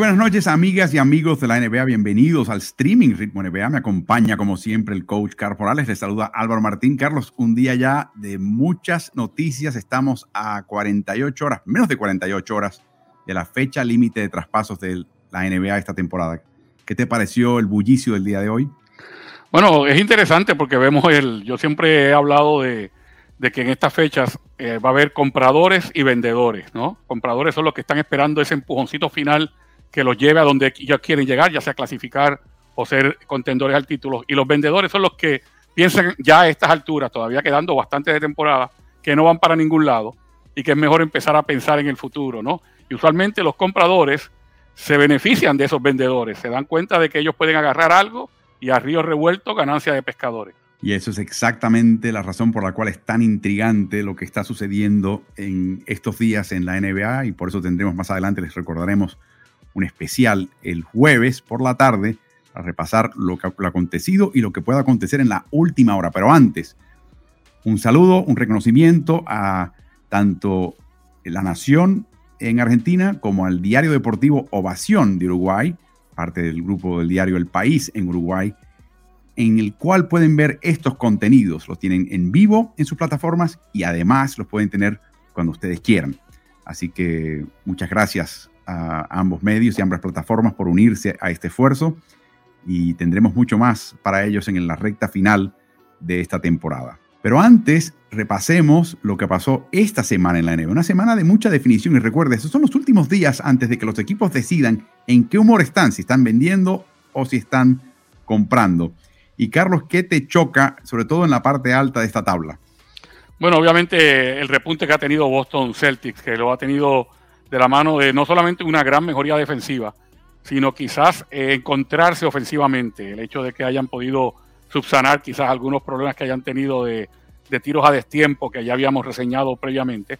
Buenas noches, amigas y amigos de la NBA. Bienvenidos al streaming Ritmo NBA. Me acompaña, como siempre, el coach Carlos Morales. Les saluda Álvaro Martín. Carlos, un día ya de muchas noticias. Estamos a 48 horas, menos de 48 horas de la fecha límite de traspasos de la NBA esta temporada. ¿Qué te pareció el bullicio del día de hoy? Bueno, es interesante porque vemos el. Yo siempre he hablado de, que en estas fechas eh, va a haber compradores y vendedores, ¿no? Compradores son los que están esperando ese empujoncito final que los lleve a donde ellos quieren llegar, ya sea clasificar o ser contendores al título. Y los vendedores son los que piensan ya a estas alturas, todavía quedando bastante de temporada, que no van para ningún lado y que es mejor empezar a pensar en el futuro, ¿no? Y usualmente los compradores se benefician de esos vendedores, se dan cuenta de que ellos pueden agarrar algo y a río revuelto ganancia de pescadores. Y eso es exactamente la razón por la cual es tan intrigante lo que está sucediendo en estos días en la NBA y por eso tendremos más adelante, les recordaremos un especial el jueves por la tarde para repasar lo que ha acontecido y lo que pueda acontecer en la última hora. Pero antes, un saludo, un reconocimiento a tanto La Nación en Argentina como al diario deportivo Ovación de Uruguay, parte del grupo del diario El País en Uruguay, en el cual pueden ver estos contenidos. Los tienen en vivo en sus plataformas y además los pueden tener cuando ustedes quieran. Así que muchas gracias a ambos medios y ambas plataformas por unirse a este esfuerzo y tendremos mucho más para ellos en la recta final de esta temporada. Pero antes, repasemos lo que pasó esta semana en la NBA. Una semana de mucha definición y recuerde, esos son los últimos días antes de que los equipos decidan en qué humor están, si están vendiendo o si están comprando. Y Carlos, ¿qué te choca, sobre todo en la parte alta de esta tabla? Bueno, obviamente el repunte que ha tenido Boston Celtics, que lo ha tenido de la mano de no solamente una gran mejoría defensiva, sino quizás encontrarse ofensivamente. El hecho de que hayan podido subsanar quizás algunos problemas que hayan tenido de, tiros a destiempo que ya habíamos reseñado previamente.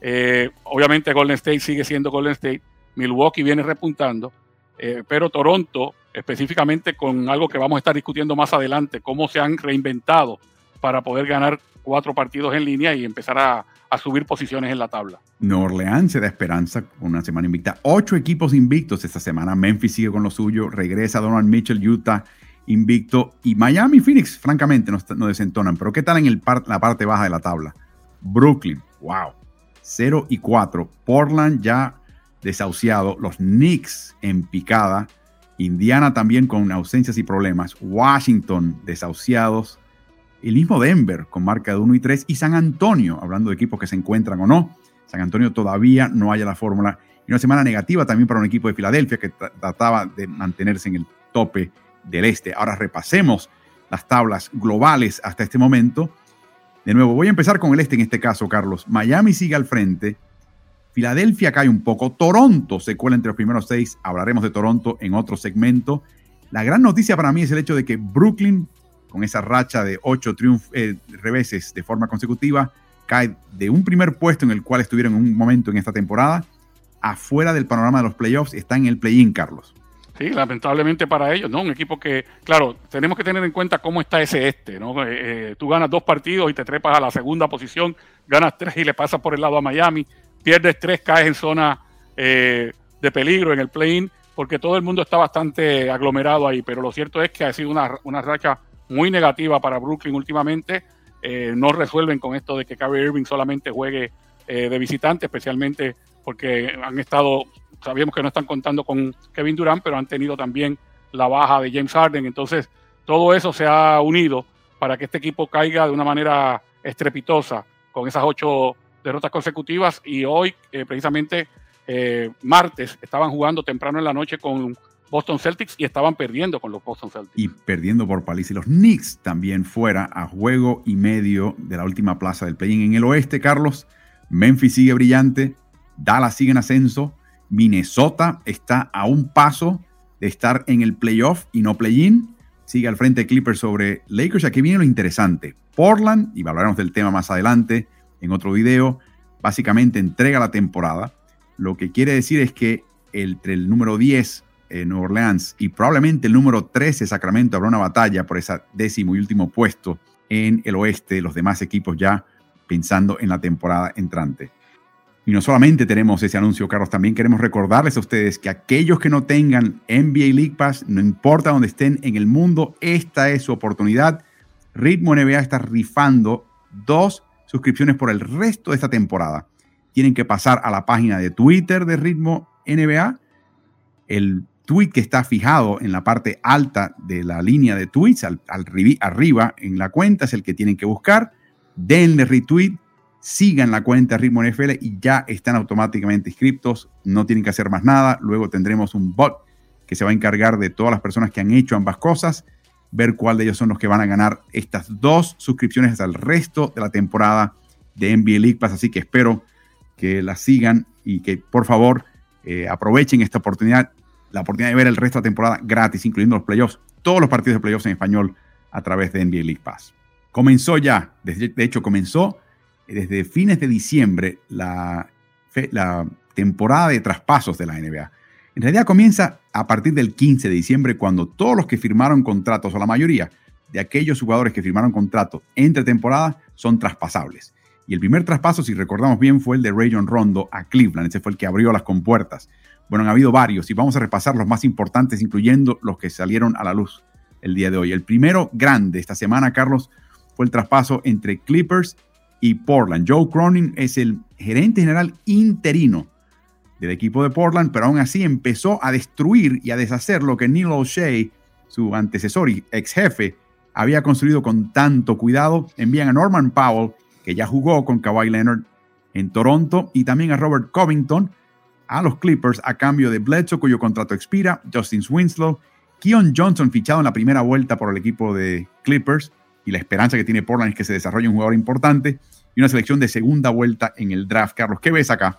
Eh, obviamente Golden State sigue siendo Golden State, Milwaukee viene repuntando, eh, pero Toronto, específicamente con algo que vamos a estar discutiendo más adelante, cómo se han reinventado para poder ganar cuatro partidos en línea y empezar a, subir posiciones en la tabla. Nueva Orleans se da esperanza con una semana invicta. Ocho equipos invictos esta semana. Memphis sigue con lo suyo. Regresa Donald Mitchell, Utah invicto. Y Miami y Phoenix, francamente, no, no desentonan. Pero ¿qué tal en la parte baja de la tabla? Brooklyn, wow. 0 y 4. Portland ya desahuciado. Los Knicks en picada. Indiana también con ausencias y problemas. Washington desahuciados el mismo Denver con marca de 1 y 3 y San Antonio, hablando de equipos que se encuentran o no. San Antonio todavía no haya la fórmula. Y una semana negativa también para un equipo de Filadelfia que trataba de mantenerse en el tope del este. Ahora repasemos las tablas globales hasta este momento. De nuevo, voy a empezar con el este en este caso, Carlos. Miami sigue al frente. Filadelfia cae un poco. Toronto se cuela entre los primeros seis. Hablaremos de Toronto en otro segmento. La gran noticia para mí es el hecho de que Brooklyn con esa racha de ocho triunfos, eh, reveses de forma consecutiva, cae de un primer puesto en el cual estuvieron en un momento en esta temporada, afuera del panorama de los playoffs, está en el play-in, Carlos. Sí, lamentablemente para ellos, ¿no? Un equipo que, claro, tenemos que tener en cuenta cómo está ese este, ¿no? Eh, eh, tú ganas dos partidos y te trepas a la segunda posición, ganas tres y le pasas por el lado a Miami, pierdes tres, caes en zona de peligro en el play-in, porque todo el mundo está bastante aglomerado ahí, pero lo cierto es que ha sido una, una racha muy negativa para Brooklyn últimamente. Eh, no resuelven con esto de que Kyrie Irving solamente juegue eh, de visitante, especialmente porque han estado, sabíamos que no están contando con Kevin Durant, pero han tenido también la baja de James Harden. Entonces, todo eso se ha unido para que este equipo caiga de una manera estrepitosa con esas ocho derrotas consecutivas. Y hoy, eh, precisamente, martes, estaban jugando temprano en la noche con Boston Celtics y estaban perdiendo con los Boston Celtics. Y perdiendo por paliza. Y los Knicks también fuera a juego y medio de la última plaza del play-in. En el oeste, Carlos, Memphis sigue brillante, Dallas sigue en ascenso, Minnesota está a un paso de estar en el playoff y no play-in. Sigue al frente Clippers sobre Lakers. Aquí viene lo interesante. Portland, y hablaremos del tema más adelante en otro video, básicamente entrega la temporada. Lo que quiere decir es que entre el número 10 en eh, Nueva Orleans y probablemente el número 13 Sacramento habrá una batalla por ese décimo y último puesto en el oeste, los demás equipos ya pensando en la temporada entrante. Y no solamente tenemos ese anuncio, Carlos, también queremos recordarles a ustedes que aquellos que no tengan NBA League Pass, no importa dónde estén en el mundo, esta es su oportunidad. Ritmo NBA está rifando dos suscripciones por el resto de esta temporada. Tienen que pasar a la página de Twitter de Ritmo NBA. El tweet que está fijado en la parte alta de la línea de tweets, al, arriba en la cuenta, es el que tienen que buscar. Denle retweet, sigan la cuenta Ritmo NFL y ya están automáticamente inscritos. No tienen que hacer más nada. Luego tendremos un bot que se va a encargar de todas las personas que han hecho ambas cosas, ver cuál de ellos son los que van a ganar estas dos suscripciones hasta el resto de la temporada de NBA League Pass. Así que espero que la sigan y que por favor eh, aprovechen esta oportunidad la oportunidad de ver el resto de la temporada gratis, incluyendo los playoffs, todos los partidos de playoffs en español a través de NBA League Pass. Comenzó ya, de hecho comenzó desde fines de diciembre la, temporada de traspasos de la NBA. En realidad comienza a partir del 15 de diciembre cuando todos los que firmaron contratos, o la mayoría de aquellos jugadores que firmaron contratos entre temporadas, son traspasables. Y el primer traspaso, si recordamos bien, fue el de Rayon Rondo a Cleveland. Ese fue el que abrió las compuertas bueno, han habido varios y vamos a repasar los más importantes, incluyendo los que salieron a la luz el día de hoy. El primero grande esta semana, Carlos, fue el traspaso entre Clippers y Portland. Joe Cronin es el gerente general interino del equipo de Portland, pero aún así empezó a destruir y a deshacer lo que Neil O'Shea, su antecesor y ex jefe, había construido con tanto cuidado. Envían a Norman Powell, que ya jugó con Kawhi Leonard en Toronto, y también a Robert Covington, a los Clippers a cambio de Bledsoe, cuyo contrato expira, Justin Winslow, Keon Johnson fichado en la primera vuelta por el equipo de Clippers, y la esperanza que tiene Portland es que se desarrolle un jugador importante, y una selección de segunda vuelta en el draft. Carlos, ¿qué ves acá?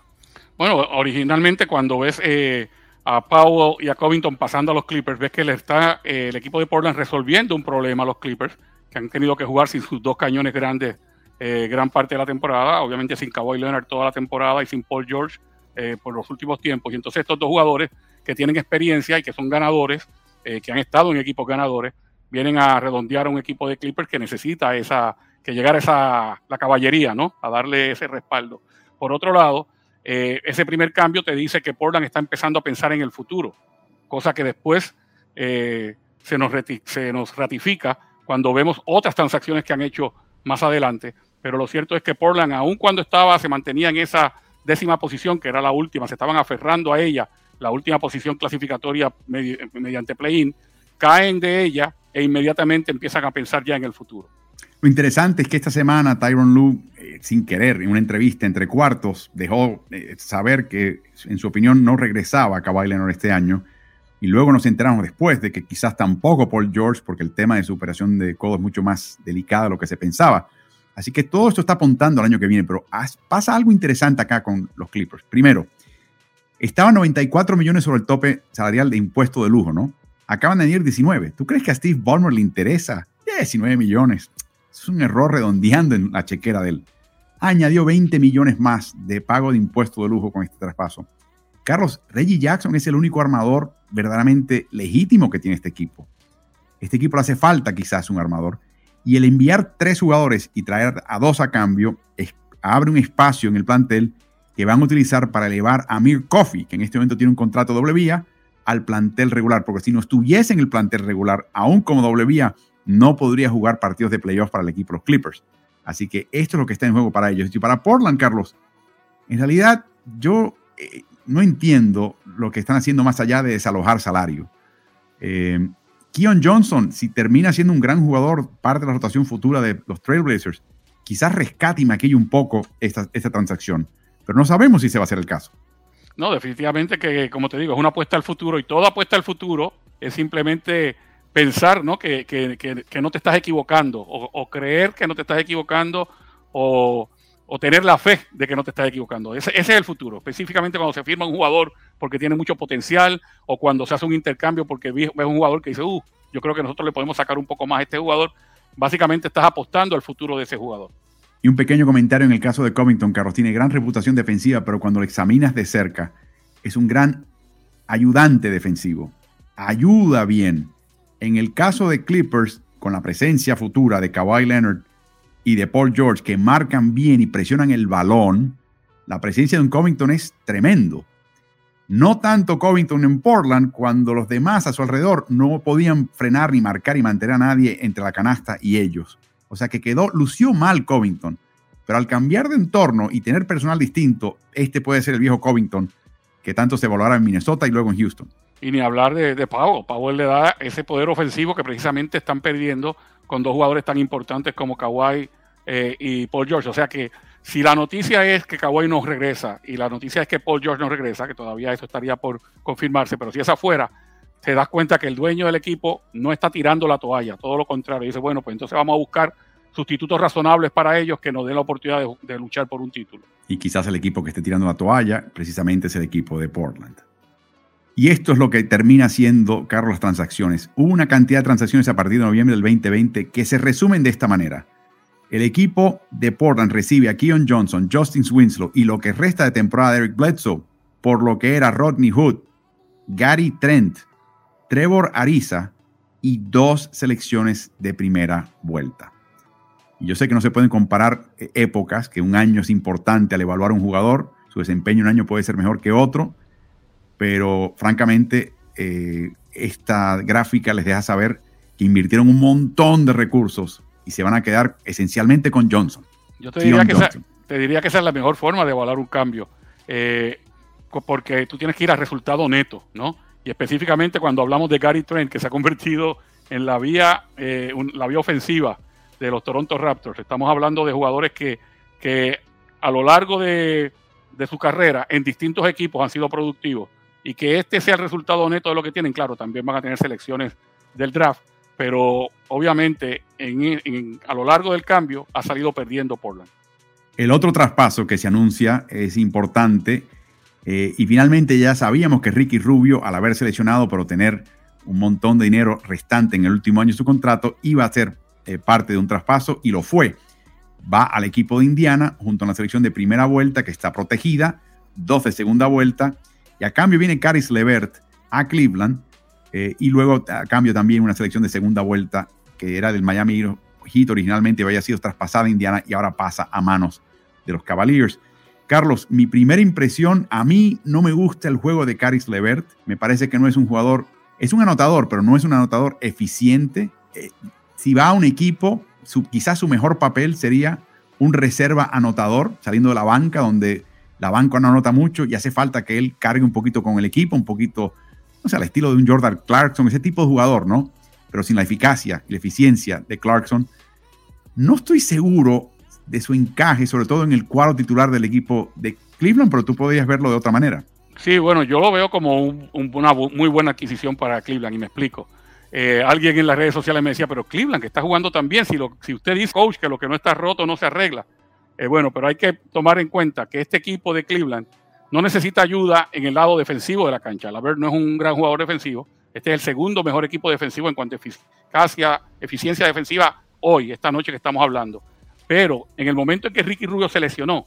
Bueno, originalmente cuando ves eh, a Powell y a Covington pasando a los Clippers, ves que le está eh, el equipo de Portland resolviendo un problema a los Clippers, que han tenido que jugar sin sus dos cañones grandes eh, gran parte de la temporada, obviamente sin Kawhi Leonard toda la temporada y sin Paul George eh, por los últimos tiempos. Y entonces estos dos jugadores que tienen experiencia y que son ganadores, eh, que han estado en equipos ganadores, vienen a redondear a un equipo de Clippers que necesita esa, que llegar a esa, la caballería, ¿no? A darle ese respaldo. Por otro lado, ese primer cambio te dice que Portland está empezando a pensar en el futuro, cosa que después se, nos se nos ratifica cuando vemos otras transacciones que han hecho más adelante. Pero lo cierto es que Portland, aun cuando estaba, se mantenía en esa décima posición, que era la última, se estaban aferrando a ella, la última posición clasificatoria mediante play-in, caen de ella e inmediatamente empiezan a pensar ya en el futuro. Lo interesante es que esta semana Tyron Lue, eh, sin querer, en una entrevista entre cuartos, dejó eh, saber que, en su opinión, no regresaba a Kawhi Leonard este año. Y luego nos enteramos después de que quizás tampoco Paul George, porque el tema de superación de codo es mucho más delicado de lo que se pensaba. Así que todo esto está apuntando al año que viene, pero pasa algo interesante acá con los Clippers. Primero, estaban 94 millones sobre el tope salarial de impuesto de lujo, ¿no? Acaban de añadir 19. ¿Tú crees que a Steve Ballmer le interesa? 19 millones. Es un error redondeando en la chequera de él. Añadió 20 millones más de pago de impuesto de lujo con este traspaso. Carlos, Reggie Jackson es el único armador verdaderamente legítimo que tiene este equipo. Este equipo le hace falta quizás un armador. Y el enviar tres jugadores y traer a dos a cambio abre un espacio en el plantel que van a utilizar para elevar a Mir Coffee, que en este momento tiene un contrato doble vía, al plantel regular. Porque si no estuviese en el plantel regular, aún como doble vía, no podría jugar partidos de playoffs para el equipo los Clippers. Así que esto es lo que está en juego para ellos. Y para Portland, Carlos, en realidad yo eh, no entiendo lo que están haciendo más allá de desalojar salario. Eh, Keon Johnson, si termina siendo un gran jugador, parte de la rotación futura de los Trailblazers, quizás rescate y maquille un poco esta, esta transacción. Pero no sabemos si se va a hacer el caso. No, definitivamente que, como te digo, es una apuesta al futuro y toda apuesta al futuro es simplemente pensar ¿no? Que, que, que, no te estás equivocando o, creer que no te estás equivocando o, o, tener la fe de que no te estás equivocando. Ese, es el futuro, específicamente cuando se firma un jugador porque tiene mucho potencial o cuando se hace un intercambio porque ves un jugador que dice, uh, yo creo que nosotros le podemos sacar un poco más a este jugador. Básicamente estás apostando al futuro de ese jugador. Y un pequeño comentario en el caso de Covington. Carlos tiene gran reputación defensiva, pero cuando lo examinas de cerca, es un gran ayudante defensivo. Ayuda bien. En el caso de Clippers, con la presencia futura de Kawhi Leonard y de Paul George, que marcan bien y presionan el balón, la presencia de un Covington es tremendo. No tanto Covington en Portland, cuando los demás a su alrededor no podían frenar ni marcar y mantener a nadie entre la canasta y ellos. O sea que quedó, lució mal Covington. Pero al cambiar de entorno y tener personal distinto, este puede ser el viejo Covington que tanto se evaluará en Minnesota y luego en Houston. Y ni hablar de, de Powell. Powell le da ese poder ofensivo que precisamente están perdiendo con dos jugadores tan importantes como Kawhi eh, y Paul George. O sea que si la noticia es que Kawhi no regresa y la noticia es que Paul George no regresa, que todavía eso estaría por confirmarse, pero si es afuera, te das cuenta que el dueño del equipo no está tirando la toalla, todo lo contrario. Dice, bueno, pues entonces vamos a buscar sustitutos razonables para ellos que nos den la oportunidad de, luchar por un título. Y quizás el equipo que esté tirando la toalla precisamente es el equipo de Portland. Y esto es lo que termina siendo, Carlos, las transacciones. Hubo una cantidad de transacciones a partir de noviembre del 2020 que se resumen de esta manera. El equipo de Portland recibe a Keon Johnson, Justin Winslow y lo que resta de temporada de Eric Bledsoe por lo que era Rodney Hood, Gary Trent, Trevor Ariza y dos selecciones de primera vuelta. Yo sé que no se pueden comparar eh, épocas, que un año es importante al evaluar a un jugador, su desempeño un año puede ser mejor que otro, pero francamente eh, esta gráfica les deja saber que invirtieron un montón de recursos y se van a quedar esencialmente con Johnson. Yo te diría, que esa, te diría, que esa, es la mejor forma de evaluar un cambio, eh, porque tú tienes que ir al resultado neto, ¿no? Y específicamente cuando hablamos de Gary Trent, que se ha convertido en la vía, la vía ofensiva de los Toronto Raptors. Estamos hablando de jugadores que, que a lo largo de, su carrera en distintos equipos han sido productivos y que este sea el resultado neto de lo que tienen. Claro, también van a tener selecciones del draft, pero obviamente en, a lo largo del cambio ha salido perdiendo Portland. El otro traspaso que se anuncia es importante eh, y finalmente ya sabíamos que Ricky Rubio, al haber seleccionado pero tener un montón de dinero restante en el último año de su contrato, iba a ser eh, parte de un traspaso y lo fue. Va al equipo de Indiana junto a la selección de primera vuelta que está protegida, dos de segunda vuelta y a cambio viene Caris Levert a Cleveland eh, y luego a cambio también una selección de segunda vuelta que era del Miami Heat originalmente había sido traspasada a Indiana y ahora pasa a manos de los Cavaliers. Carlos, mi primera impresión, a mí no me gusta el juego de Caris Levert. Me parece que no es un jugador, es un anotador, pero no es un anotador eficiente. Eh, si va a un equipo, quizás su mejor papel sería un reserva anotador, saliendo de la banca, donde la banca no anota mucho y hace falta que él cargue un poquito con el equipo, un poquito, no sé, al estilo de un Jordan Clarkson, ese tipo de jugador, ¿no? Pero sin la eficacia y la eficiencia de Clarkson. No estoy seguro de su encaje, sobre todo en el cuadro titular del equipo de Cleveland, pero tú podrías verlo de otra manera. Sí, bueno, yo lo veo como una muy buena adquisición para Cleveland y me explico. Eh, alguien en las redes sociales me decía, pero Cleveland, que está jugando tan bien, si, si usted dice, coach, que lo que no está roto no se arregla. Eh, bueno, pero hay que tomar en cuenta que este equipo de Cleveland no necesita ayuda en el lado defensivo de la cancha. La no es un gran jugador defensivo. Este es el segundo mejor equipo defensivo en cuanto a eficiencia defensiva hoy, esta noche que estamos hablando. Pero en el momento en que Ricky Rubio se lesionó,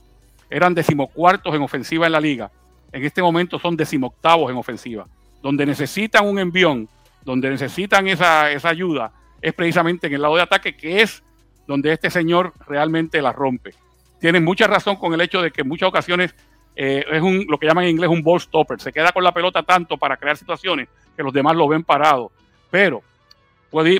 eran decimocuartos en ofensiva en la liga. En este momento son decimoctavos en ofensiva, donde necesitan un envión donde necesitan esa, ayuda es precisamente en el lado de ataque, que es donde este señor realmente la rompe. Tienen mucha razón con el hecho de que en muchas ocasiones eh, es un, lo que llaman en inglés un ball stopper. Se queda con la pelota tanto para crear situaciones que los demás lo ven parado. Pero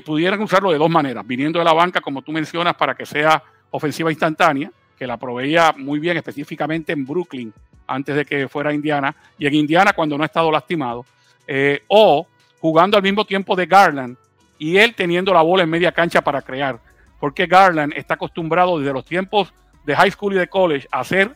pudieran usarlo de dos maneras, viniendo de la banca, como tú mencionas, para que sea ofensiva instantánea, que la proveía muy bien específicamente en Brooklyn antes de que fuera Indiana, y en Indiana cuando no ha estado lastimado, eh, o jugando al mismo tiempo de Garland y él teniendo la bola en media cancha para crear. Porque Garland está acostumbrado desde los tiempos de high school y de college a hacer,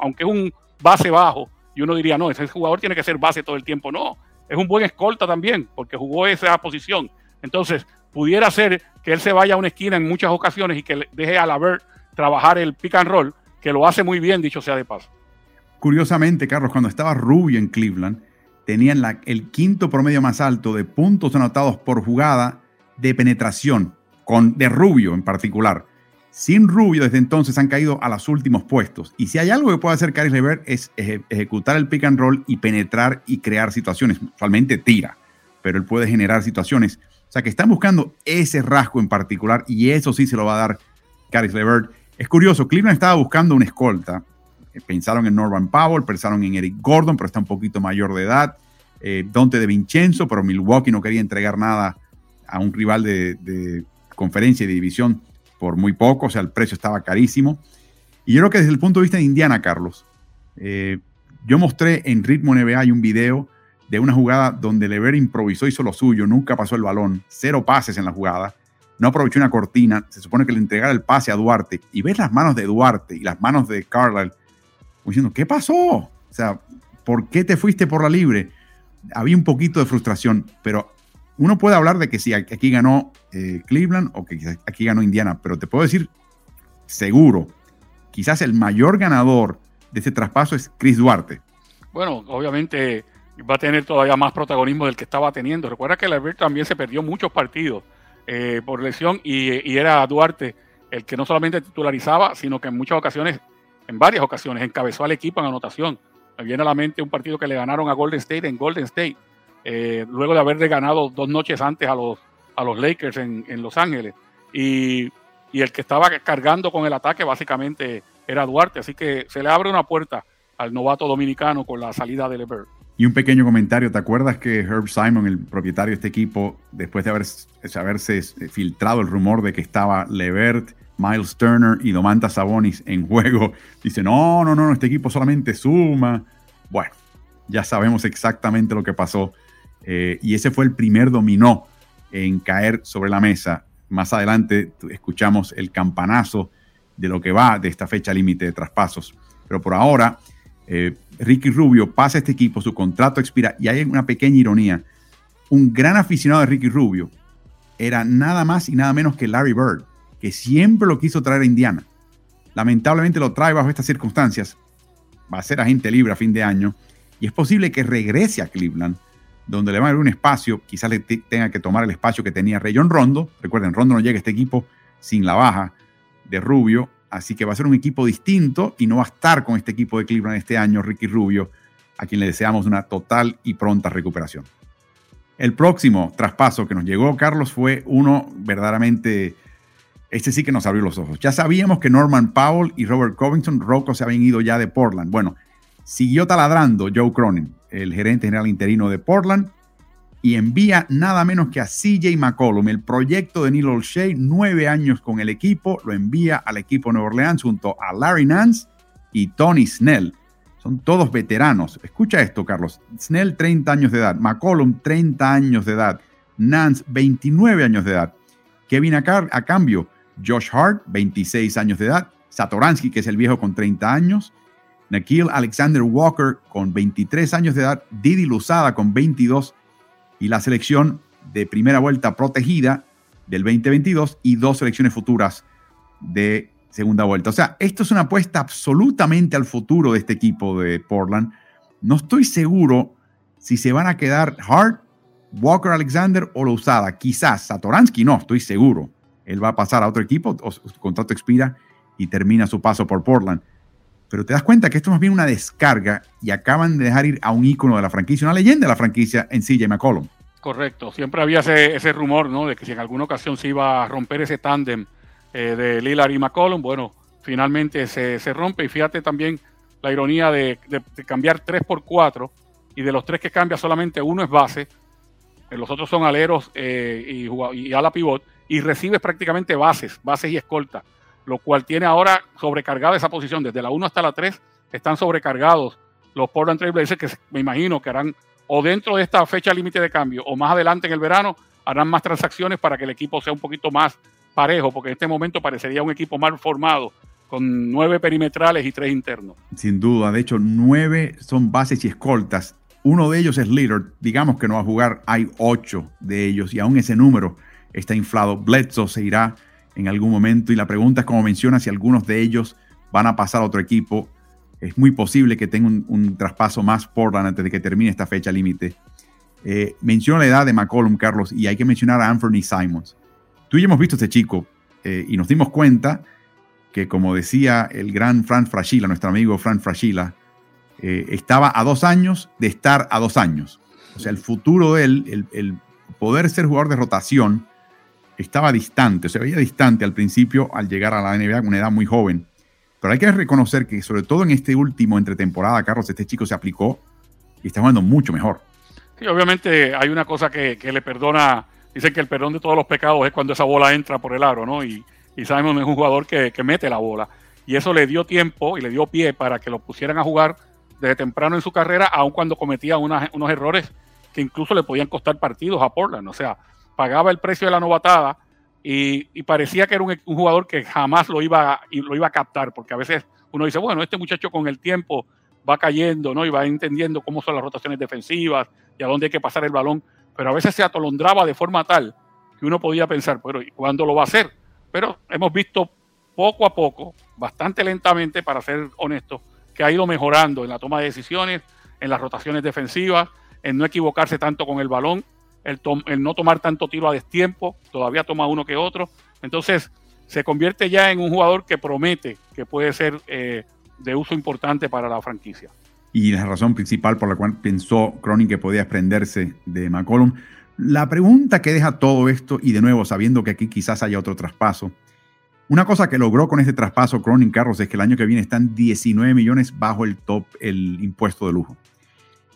aunque es un base bajo, y uno diría, no, ese jugador tiene que ser base todo el tiempo. No, es un buen escolta también, porque jugó esa posición. Entonces, pudiera ser que él se vaya a una esquina en muchas ocasiones y que deje a Lavert trabajar el pick and roll, que lo hace muy bien, dicho sea de paso. Curiosamente, Carlos, cuando estaba Rubio en Cleveland, tenían el quinto promedio más alto de puntos anotados por jugada de penetración, con, de Rubio en particular. Sin Rubio, desde entonces han caído a los últimos puestos. Y si hay algo que puede hacer Caris Levert es ejecutar el pick and roll y penetrar y crear situaciones. Usualmente tira, pero él puede generar situaciones. O sea que están buscando ese rasgo en particular y eso sí se lo va a dar Caris Levert. Es curioso, Cleveland estaba buscando una escolta. Eh, pensaron en Norman Powell, pensaron en Eric Gordon, pero está un poquito mayor de edad. Eh, Dante de Vincenzo, pero Milwaukee no quería entregar nada a un rival de, conferencia y de división por muy poco, o sea, el precio estaba carísimo. Y yo creo que desde el punto de vista de Indiana, Carlos, eh, yo mostré en Ritmo NBA un video de una jugada donde Lever improvisó, hizo lo suyo, nunca pasó el balón, cero pases en la jugada, no aprovechó una cortina, se supone que le entregara el pase a Duarte y ves las manos de Duarte y las manos de Carlisle diciendo, ¿qué pasó? O sea, ¿por qué te fuiste por la libre? Había un poquito de frustración, pero uno puede hablar de que si aquí ganó eh, Cleveland o que aquí ganó Indiana, pero te puedo decir seguro, quizás el mayor ganador de este traspaso es Chris Duarte. Bueno, obviamente va a tener todavía más protagonismo del que estaba teniendo. Recuerda que Levert también se perdió muchos partidos eh, por lesión y, y, era Duarte el que no solamente titularizaba, sino que en muchas ocasiones, en varias ocasiones, encabezó al equipo en anotación. Me viene a la mente un partido que le ganaron a Golden State en Golden State eh, luego de haberle ganado dos noches antes a los, a los Lakers en, Los Ángeles. Y, el que estaba cargando con el ataque básicamente era Duarte, así que se le abre una puerta al novato dominicano con la salida de Levert. Y un pequeño comentario, ¿te acuerdas que Herb Simon, el propietario de este equipo, después de haberse filtrado el rumor de que estaba Levert, Miles Turner y Domantas Sabonis en juego, dice, no, no, no, este equipo solamente suma. Bueno, ya sabemos exactamente lo que pasó eh, y ese fue el primer dominó en caer sobre la mesa. Más adelante escuchamos el campanazo de lo que va de esta fecha límite de traspasos. Pero por ahora, eh, Ricky Rubio pasa a este equipo, su contrato expira y hay una pequeña ironía. Un gran aficionado de Ricky Rubio era nada más y nada menos que Larry Bird, que siempre lo quiso traer a Indiana. Lamentablemente lo trae bajo estas circunstancias. Va a ser agente libre a fin de año y es posible que regrese a Cleveland donde le va a dar un espacio, quizás le tenga que tomar el espacio que tenía Rayon Rondo. Recuerden, Rondo no llega a este equipo sin la baja de Rubio, así que va a ser un equipo distinto y no va a estar con este equipo de Cleveland este año, Ricky Rubio, a quien le deseamos una total y pronta recuperación. El próximo traspaso que nos llegó, Carlos, fue uno verdaderamente, este sí que nos abrió los ojos. Ya sabíamos que Norman Powell y Robert Covington, Rocco, se habían ido ya de Portland. Bueno, siguió taladrando Joe Cronin el gerente general interino de Portland, y envía nada menos que a CJ McCollum, el proyecto de Neil Olshey, nueve años con el equipo, lo envía al equipo de Nueva Orleans junto a Larry Nance y Tony Snell. Son todos veteranos. Escucha esto, Carlos. Snell, 30 años de edad. McCollum, 30 años de edad. Nance, 29 años de edad. Kevin a cambio, Josh Hart, 26 años de edad. Satoransky, que es el viejo con 30 años. Nikhil Alexander Walker con 23 años de edad, Didi Luzada con 22 y la selección de primera vuelta protegida del 2022 y dos selecciones futuras de segunda vuelta. O sea, esto es una apuesta absolutamente al futuro de este equipo de Portland. No estoy seguro si se van a quedar Hart, Walker Alexander o Luzada. Quizás Satoransky no, estoy seguro. Él va a pasar a otro equipo, su contrato expira y termina su paso por Portland. Pero te das cuenta que esto es más bien una descarga y acaban de dejar ir a un ícono de la franquicia, una leyenda de la franquicia en CJ McCollum. Correcto, siempre había ese, rumor, ¿no? De que si en alguna ocasión se iba a romper ese tándem eh, de Lillard y McCollum, bueno, finalmente se, rompe. Y fíjate también la ironía de, cambiar 3 por 4 y de los tres que cambia solamente uno es base, eh, los otros son aleros eh, y, y ala pivot, y recibes prácticamente bases, bases y escolta lo cual tiene ahora sobrecargada esa posición. Desde la 1 hasta la 3 están sobrecargados los Portland Trail Blazers, que me imagino que harán o dentro de esta fecha límite de cambio o más adelante en el verano, harán más transacciones para que el equipo sea un poquito más parejo, porque en este momento parecería un equipo mal formado con nueve perimetrales y tres internos. Sin duda, de hecho, nueve son bases y escoltas. Uno de ellos es Lillard, digamos que no va a jugar, hay ocho de ellos y aún ese número está inflado. Bledsoe se irá en algún momento y la pregunta es, como menciona, si algunos de ellos van a pasar a otro equipo. Es muy posible que tenga un, traspaso más Portland antes de que termine esta fecha límite. Eh, menciona la edad de McCollum, Carlos, y hay que mencionar a Anthony Simons. Tú y yo hemos visto a este chico eh, y nos dimos cuenta que como decía el gran Fran Fraschilla, nuestro amigo Fran Fraschilla, eh, estaba a dos años de estar a dos años. O sea, el futuro de él, el, poder ser jugador de rotación, estaba distante, se veía distante al principio al llegar a la NBA con una edad muy joven. Pero hay que reconocer que sobre todo en este último entre temporada, Carlos, este chico se aplicó y está jugando mucho mejor. Sí, obviamente hay una cosa que, que le perdona, dicen que el perdón de todos los pecados es cuando esa bola entra por el aro, ¿no? Y, y Simon es un jugador que, mete la bola. Y eso le dio tiempo y le dio pie para que lo pusieran a jugar desde temprano en su carrera, aun cuando cometía unos errores que incluso le podían costar partidos a Portland. O sea, pagaba el precio de la novatada y, parecía que era un, jugador que jamás lo iba, lo iba a captar, porque a veces uno dice, bueno, este muchacho con el tiempo va cayendo, ¿no? Y va entendiendo cómo son las rotaciones defensivas y a dónde hay que pasar el balón, pero a veces se atolondraba de forma tal que uno podía pensar, pero ¿y cuándo lo va a hacer? pero hemos visto poco a poco, bastante lentamente, para ser honesto, que ha ido mejorando en la toma de decisiones, en las rotaciones defensivas, en no equivocarse tanto con el balón, el, no tomar tanto tiro a destiempo, todavía toma uno que otro. Entonces, se convierte ya en un jugador que promete que puede ser eh, de uso importante para la franquicia. Y la razón principal por la cual pensó Cronin que podía desprenderse de McCollum la pregunta que deja todo esto, y de nuevo sabiendo que aquí quizás haya otro traspaso, una cosa que logró con este traspaso Cronin Carros es que el año que viene están 19 millones bajo el top, el impuesto de lujo.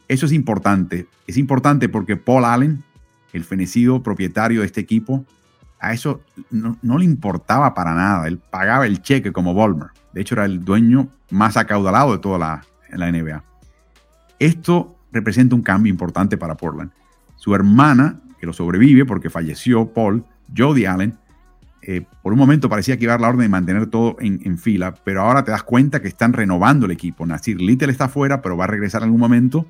Eso es importante. Es importante porque Paul Allen, el fenecido propietario de este equipo, a eso no, le importaba para nada. Él pagaba el cheque como Volmer. De hecho, era el dueño más acaudalado de toda la, la NBA. Esto representa un cambio importante para Portland. Su hermana, que lo sobrevive porque falleció Paul, Jody Allen, eh, por un momento parecía que iba la orden de mantener todo en, fila, pero ahora te das cuenta que están renovando el equipo. Nasir Little está fuera, pero va a regresar en algún momento.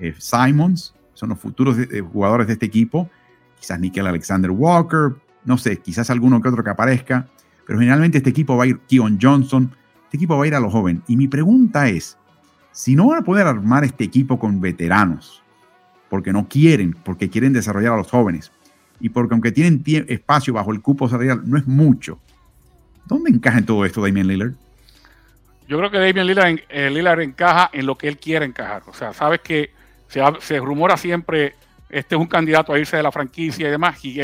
Eh, Simons son los futuros jugadores de este equipo. Quizás Nickel Alexander Walker, no sé, quizás alguno que otro que aparezca, pero generalmente este equipo va a ir Keon Johnson, este equipo va a ir a los jóvenes. Y mi pregunta es, si no van a poder armar este equipo con veteranos, porque no quieren, porque quieren desarrollar a los jóvenes y porque aunque tienen espacio bajo el cupo salarial, no es mucho. ¿Dónde encaja en todo esto Damian Lillard? Yo creo que Damian Lillard, eh, Lillard encaja en lo que él quiere encajar. O sea, sabes que se, rumora siempre, este es un candidato a irse de la franquicia y demás, y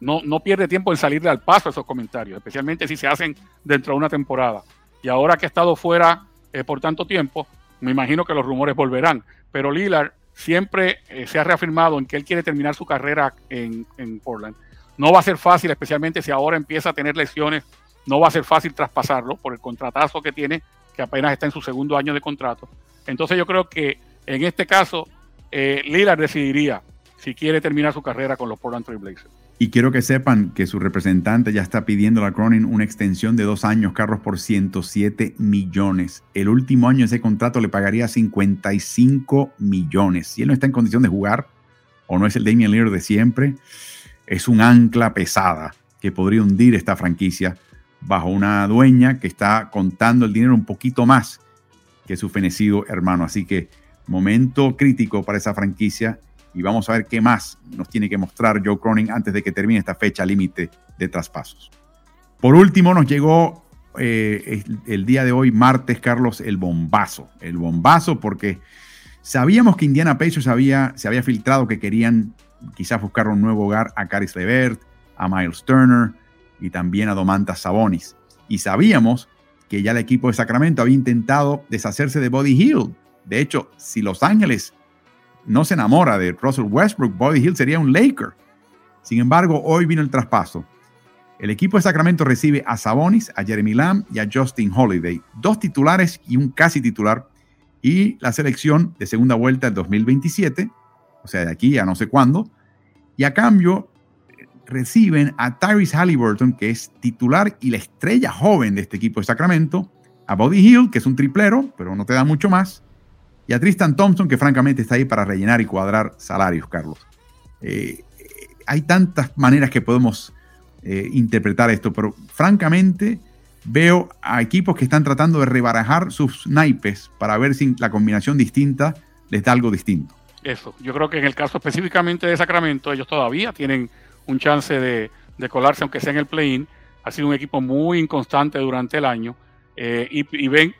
no, no pierde tiempo en salirle al paso a esos comentarios, especialmente si se hacen dentro de una temporada. Y ahora que ha estado fuera eh, por tanto tiempo, me imagino que los rumores volverán. Pero Lillard siempre eh, se ha reafirmado en que él quiere terminar su carrera en, Portland. No va a ser fácil, especialmente si ahora empieza a tener lesiones, no va a ser fácil traspasarlo por el contratazo que tiene, que apenas está en su segundo año de contrato. Entonces yo creo que en este caso, eh, Lillard decidiría si quiere terminar su carrera con los Portland Trail Blazers. Y quiero que sepan que su representante ya está pidiendo a Cronin una extensión de dos años, carros por 107 millones. El último año ese contrato le pagaría 55 millones. Si él no está en condición de jugar o no es el Damian Lillard de siempre, es un ancla pesada que podría hundir esta franquicia bajo una dueña que está contando el dinero un poquito más que su fenecido hermano. Así que momento crítico para esa franquicia y vamos a ver qué más nos tiene que mostrar Joe Cronin antes de que termine esta fecha límite de traspasos. Por último, nos llegó eh, el, día de hoy, martes, Carlos, el bombazo. El bombazo porque sabíamos que Indiana Pacers había, se había filtrado que querían quizás buscar un nuevo hogar a Caris Levert, a Miles Turner y también a Domantas Sabonis. Y sabíamos que ya el equipo de Sacramento había intentado deshacerse de Body Hill. De hecho, si Los Ángeles no se enamora de Russell Westbrook, Body Hill sería un Laker. Sin embargo, hoy vino el traspaso. El equipo de Sacramento recibe a Sabonis, a Jeremy Lamb y a Justin Holiday, dos titulares y un casi titular, y la selección de segunda vuelta del 2027, o sea, de aquí a no sé cuándo. Y a cambio, reciben a Tyrese Halliburton, que es titular y la estrella joven de este equipo de Sacramento, a Bobby Hill, que es un triplero, pero no te da mucho más, y a Tristan Thompson, que francamente está ahí para rellenar y cuadrar salarios, Carlos. Eh, hay tantas maneras que podemos eh, interpretar esto, pero francamente veo a equipos que están tratando de rebarajar sus naipes para ver si la combinación distinta les da algo distinto. Eso, yo creo que en el caso específicamente de Sacramento, ellos todavía tienen un chance de, colarse, aunque sea en el play-in. Ha sido un equipo muy inconstante durante el año eh, y, ven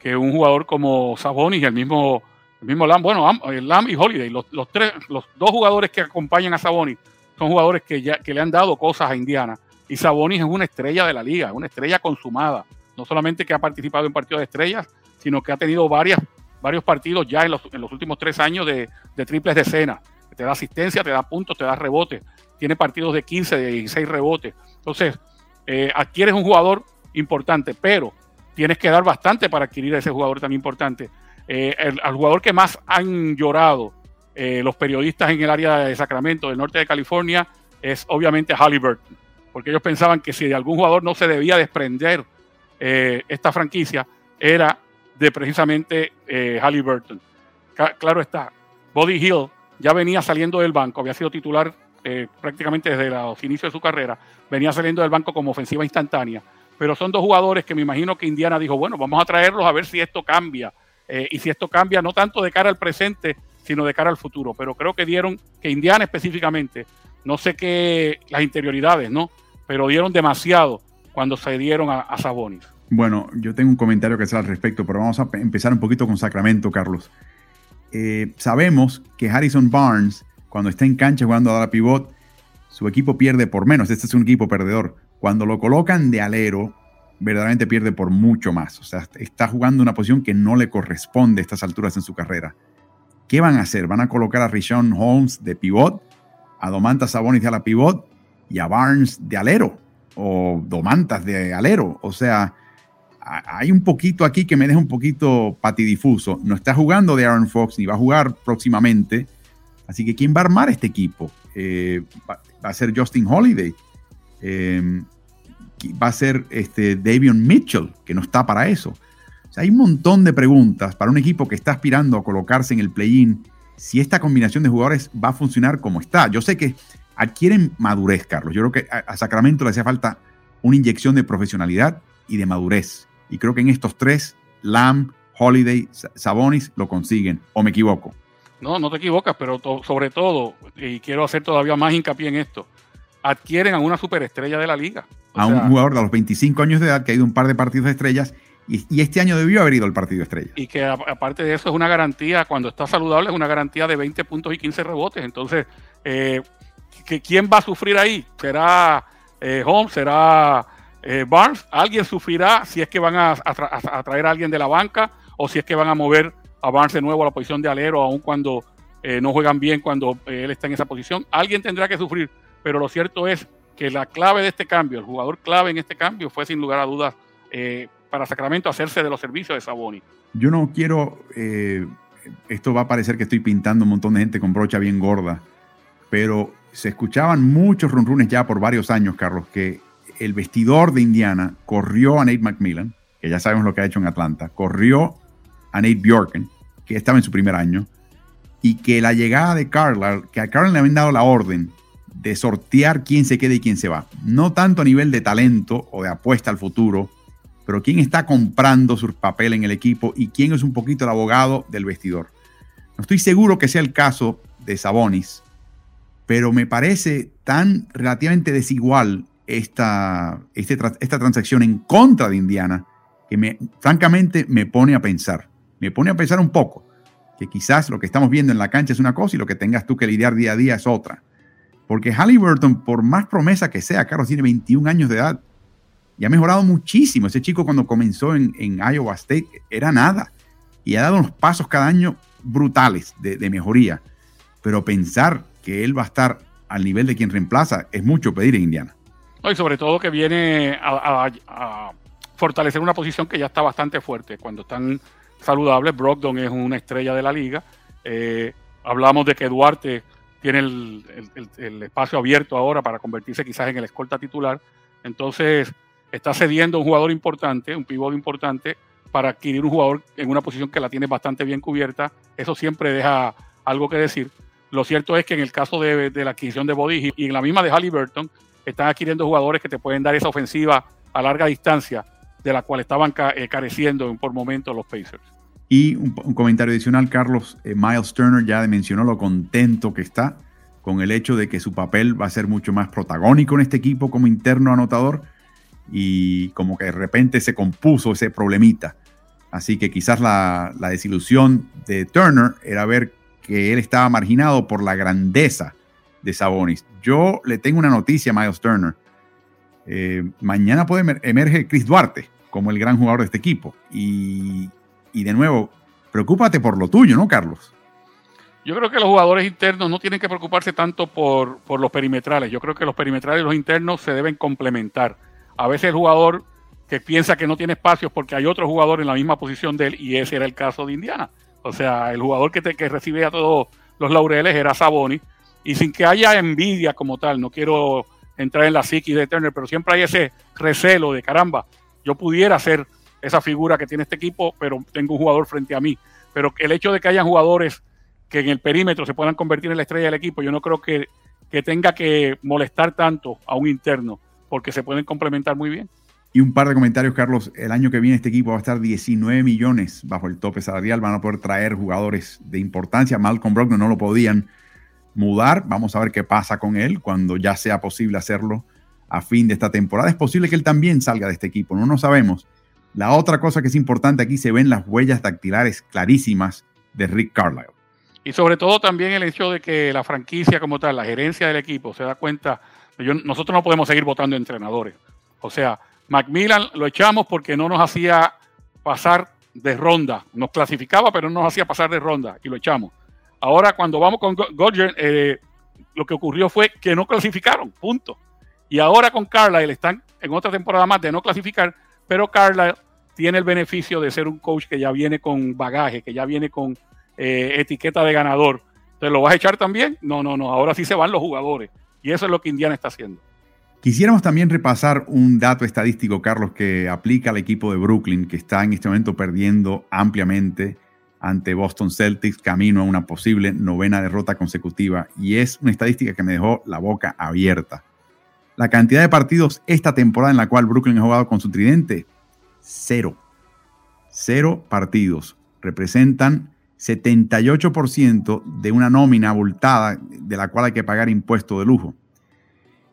que un jugador como Sabonis y el mismo, el mismo Lam, bueno, Lam y Holiday, los, tres, los dos jugadores que acompañan a Sabonis son jugadores que, ya, que le han dado cosas a Indiana. Y Sabonis es una estrella de la liga, una estrella consumada. No solamente que ha participado en partidos de estrellas, sino que ha tenido varias, varios partidos ya en los, en los últimos tres años de, de triples de escena. Te da asistencia, te da puntos, te da rebotes. Tiene partidos de 15, de 16 rebotes. Entonces, eh, adquieres un jugador importante, pero tienes que dar bastante para adquirir a ese jugador tan importante. Eh, el, jugador que más han llorado eh, los periodistas en el área de Sacramento, del norte de California, es obviamente Halliburton, porque ellos pensaban que si de algún jugador no se debía desprender eh, esta franquicia, era de precisamente Halliburton. claro está, Body Hill ya venía saliendo del banco, había sido titular prácticamente desde los inicios de su carrera, venía saliendo del banco como ofensiva instantánea pero son dos jugadores que me imagino que Indiana dijo, bueno, vamos a traerlos a ver si esto cambia. Eh, y si esto cambia no tanto de cara al presente, sino de cara al futuro. Pero creo que dieron, que Indiana específicamente, no sé qué, las interioridades, ¿no? Pero dieron demasiado cuando se dieron a, Sabonis. Bueno, yo tengo un comentario que hacer al respecto, pero vamos a empezar un poquito con Sacramento, Carlos. Eh, sabemos que Harrison Barnes, cuando está en cancha jugando a la pivot, su equipo pierde por menos. Este es un equipo perdedor. Cuando lo colocan de alero, verdaderamente pierde por mucho más. O sea, está jugando una posición que no le corresponde a estas alturas en su carrera. ¿Qué van a hacer? ¿Van a colocar a Rishon Holmes de pivot, a Domantas Sabonis de la pivot y a Barnes de alero? O Domantas de alero. O sea, hay un poquito aquí que me deja un poquito patidifuso. No está jugando de Aaron Fox ni va a jugar próximamente. Así que ¿quién va a armar este equipo? Eh, va, a ser Justin Holiday. Eh, va a ser este Davion Mitchell, que no está para eso. hay un montón de preguntas para un equipo que está aspirando a colocarse en el play-in, si esta combinación de jugadores va a funcionar como está. Yo sé que adquieren madurez, Carlos. Yo creo que a Sacramento le hacía falta una inyección de profesionalidad y de madurez. Y creo que en estos tres, Lamb, Holiday, Sabonis, lo consiguen. ¿O me equivoco? No, no te equivocas, pero sobre todo, y quiero hacer todavía más hincapié en esto, adquieren a una superestrella de la liga. a un jugador de los 25 años de edad que ha ido un par de partidos de estrellas y, este año debió haber ido al partido de estrellas. Y que aparte de eso es una garantía, cuando está saludable, es una garantía de 20 puntos y 15 rebotes. Entonces, eh, ¿quién va a sufrir ahí? ¿Será eh, Holmes? ¿Será eh, Barnes? ¿Alguien sufrirá si es que van a, traer a alguien de la banca o si es que van a mover a Barnes de nuevo a la posición de alero, aun cuando no juegan bien cuando él está en esa posición? Alguien tendrá que sufrir pero lo cierto es que la clave de este cambio, el jugador clave en este cambio fue sin lugar a dudas eh, para Sacramento hacerse de los servicios de Saboni. Yo no quiero, eh, esto va a parecer que estoy pintando un montón de gente con brocha bien gorda, pero se escuchaban muchos runrunes ya por varios años, Carlos, que el vestidor de Indiana corrió a Nate McMillan, que ya sabemos lo que ha hecho en Atlanta, corrió a Nate Bjorken, que estaba en su primer año, y que la llegada de Carlisle, que a Carlisle le habían dado la orden de sortear quién se queda y quién se va. No tanto a nivel de talento o de apuesta al futuro, pero quién está comprando su papel en el equipo y quién es un poquito el abogado del vestidor. No estoy seguro que sea el caso de Sabonis, pero me parece tan relativamente desigual esta, este esta transacción en contra de Indiana que me, francamente me pone a pensar. Me pone a pensar un poco que quizás lo que estamos viendo en la cancha es una cosa y lo que tengas tú que lidiar día a día es otra. Porque Halliburton, por más promesa que sea, Carlos tiene 21 años de edad y ha mejorado muchísimo. Ese chico cuando comenzó en, Iowa State era nada y ha dado unos pasos cada año brutales de, mejoría. Pero pensar que él va a estar al nivel de quien reemplaza es mucho pedir en Indiana. y sobre todo que viene a, fortalecer una posición que ya está bastante fuerte. Cuando están saludables, Brogdon es una estrella de la liga. Eh, hablamos de que Duarte tiene el, espacio abierto ahora para convertirse quizás en el escolta titular. Entonces está cediendo un jugador importante, un pivot importante, para adquirir un jugador en una posición que la tiene bastante bien cubierta. Eso siempre deja algo que decir. Lo cierto es que en el caso de, la adquisición de Body y en la misma de Halliburton, están adquiriendo jugadores que te pueden dar esa ofensiva a larga distancia de la cual estaban eh, careciendo por momentos los Pacers. Y un, comentario adicional, Carlos, eh, Miles Turner ya mencionó lo contento que está con el hecho de que su papel va a ser mucho más protagónico en este equipo como interno anotador y como que de repente se compuso ese problemita. Así que quizás la, desilusión de Turner era ver que él estaba marginado por la grandeza de Sabonis. Yo le tengo una noticia a Miles Turner. Eh, mañana puede emerger Chris Duarte como el gran jugador de este equipo. Y y de nuevo, preocúpate por lo tuyo, ¿no, Carlos? Yo creo que los jugadores internos no tienen que preocuparse tanto por, los perimetrales. Yo creo que los perimetrales y los internos se deben complementar. A veces el jugador que piensa que no tiene espacios porque hay otro jugador en la misma posición de él, y ese era el caso de Indiana. O sea, el jugador que, te, que recibe a todos los laureles era Saboni, y sin que haya envidia como tal, no quiero entrar en la psiquis de Turner, pero siempre hay ese recelo de caramba, yo pudiera ser esa figura que tiene este equipo, pero tengo un jugador frente a mí. Pero el hecho de que haya jugadores que en el perímetro se puedan convertir en la estrella del equipo, yo no creo que, que tenga que molestar tanto a un interno, porque se pueden complementar muy bien. Y un par de comentarios, Carlos. El año que viene este equipo va a estar 19 millones bajo el tope salarial. Van a poder traer jugadores de importancia. Malcolm Brogdon no lo podían mudar. Vamos a ver qué pasa con él cuando ya sea posible hacerlo a fin de esta temporada. Es posible que él también salga de este equipo. No lo sabemos. La otra cosa que es importante aquí se ven las huellas dactilares clarísimas de Rick Carlisle. Y sobre todo también el hecho de que la franquicia como tal, la gerencia del equipo, se da cuenta, nosotros no podemos seguir votando entrenadores. O sea, Macmillan lo echamos porque no nos hacía pasar de ronda. Nos clasificaba, pero no nos hacía pasar de ronda y lo echamos. Ahora, cuando vamos con Godger, eh, lo que ocurrió fue que no clasificaron, punto. Y ahora con Carlisle están en otra temporada más de no clasificar, pero Carla tiene el beneficio de ser un coach que ya viene con bagaje, que ya viene con eh, etiqueta de ganador. Entonces, ¿lo vas a echar también? No, no, no. Ahora sí se van los jugadores. Y eso es lo que Indiana está haciendo. Quisiéramos también repasar un dato estadístico, Carlos, que aplica al equipo de Brooklyn, que está en este momento perdiendo ampliamente ante Boston Celtics, camino a una posible novena derrota consecutiva. Y es una estadística que me dejó la boca abierta. La cantidad de partidos esta temporada en la cual Brooklyn ha jugado con su tridente, cero. Cero partidos. Representan 78% de una nómina abultada de la cual hay que pagar impuesto de lujo.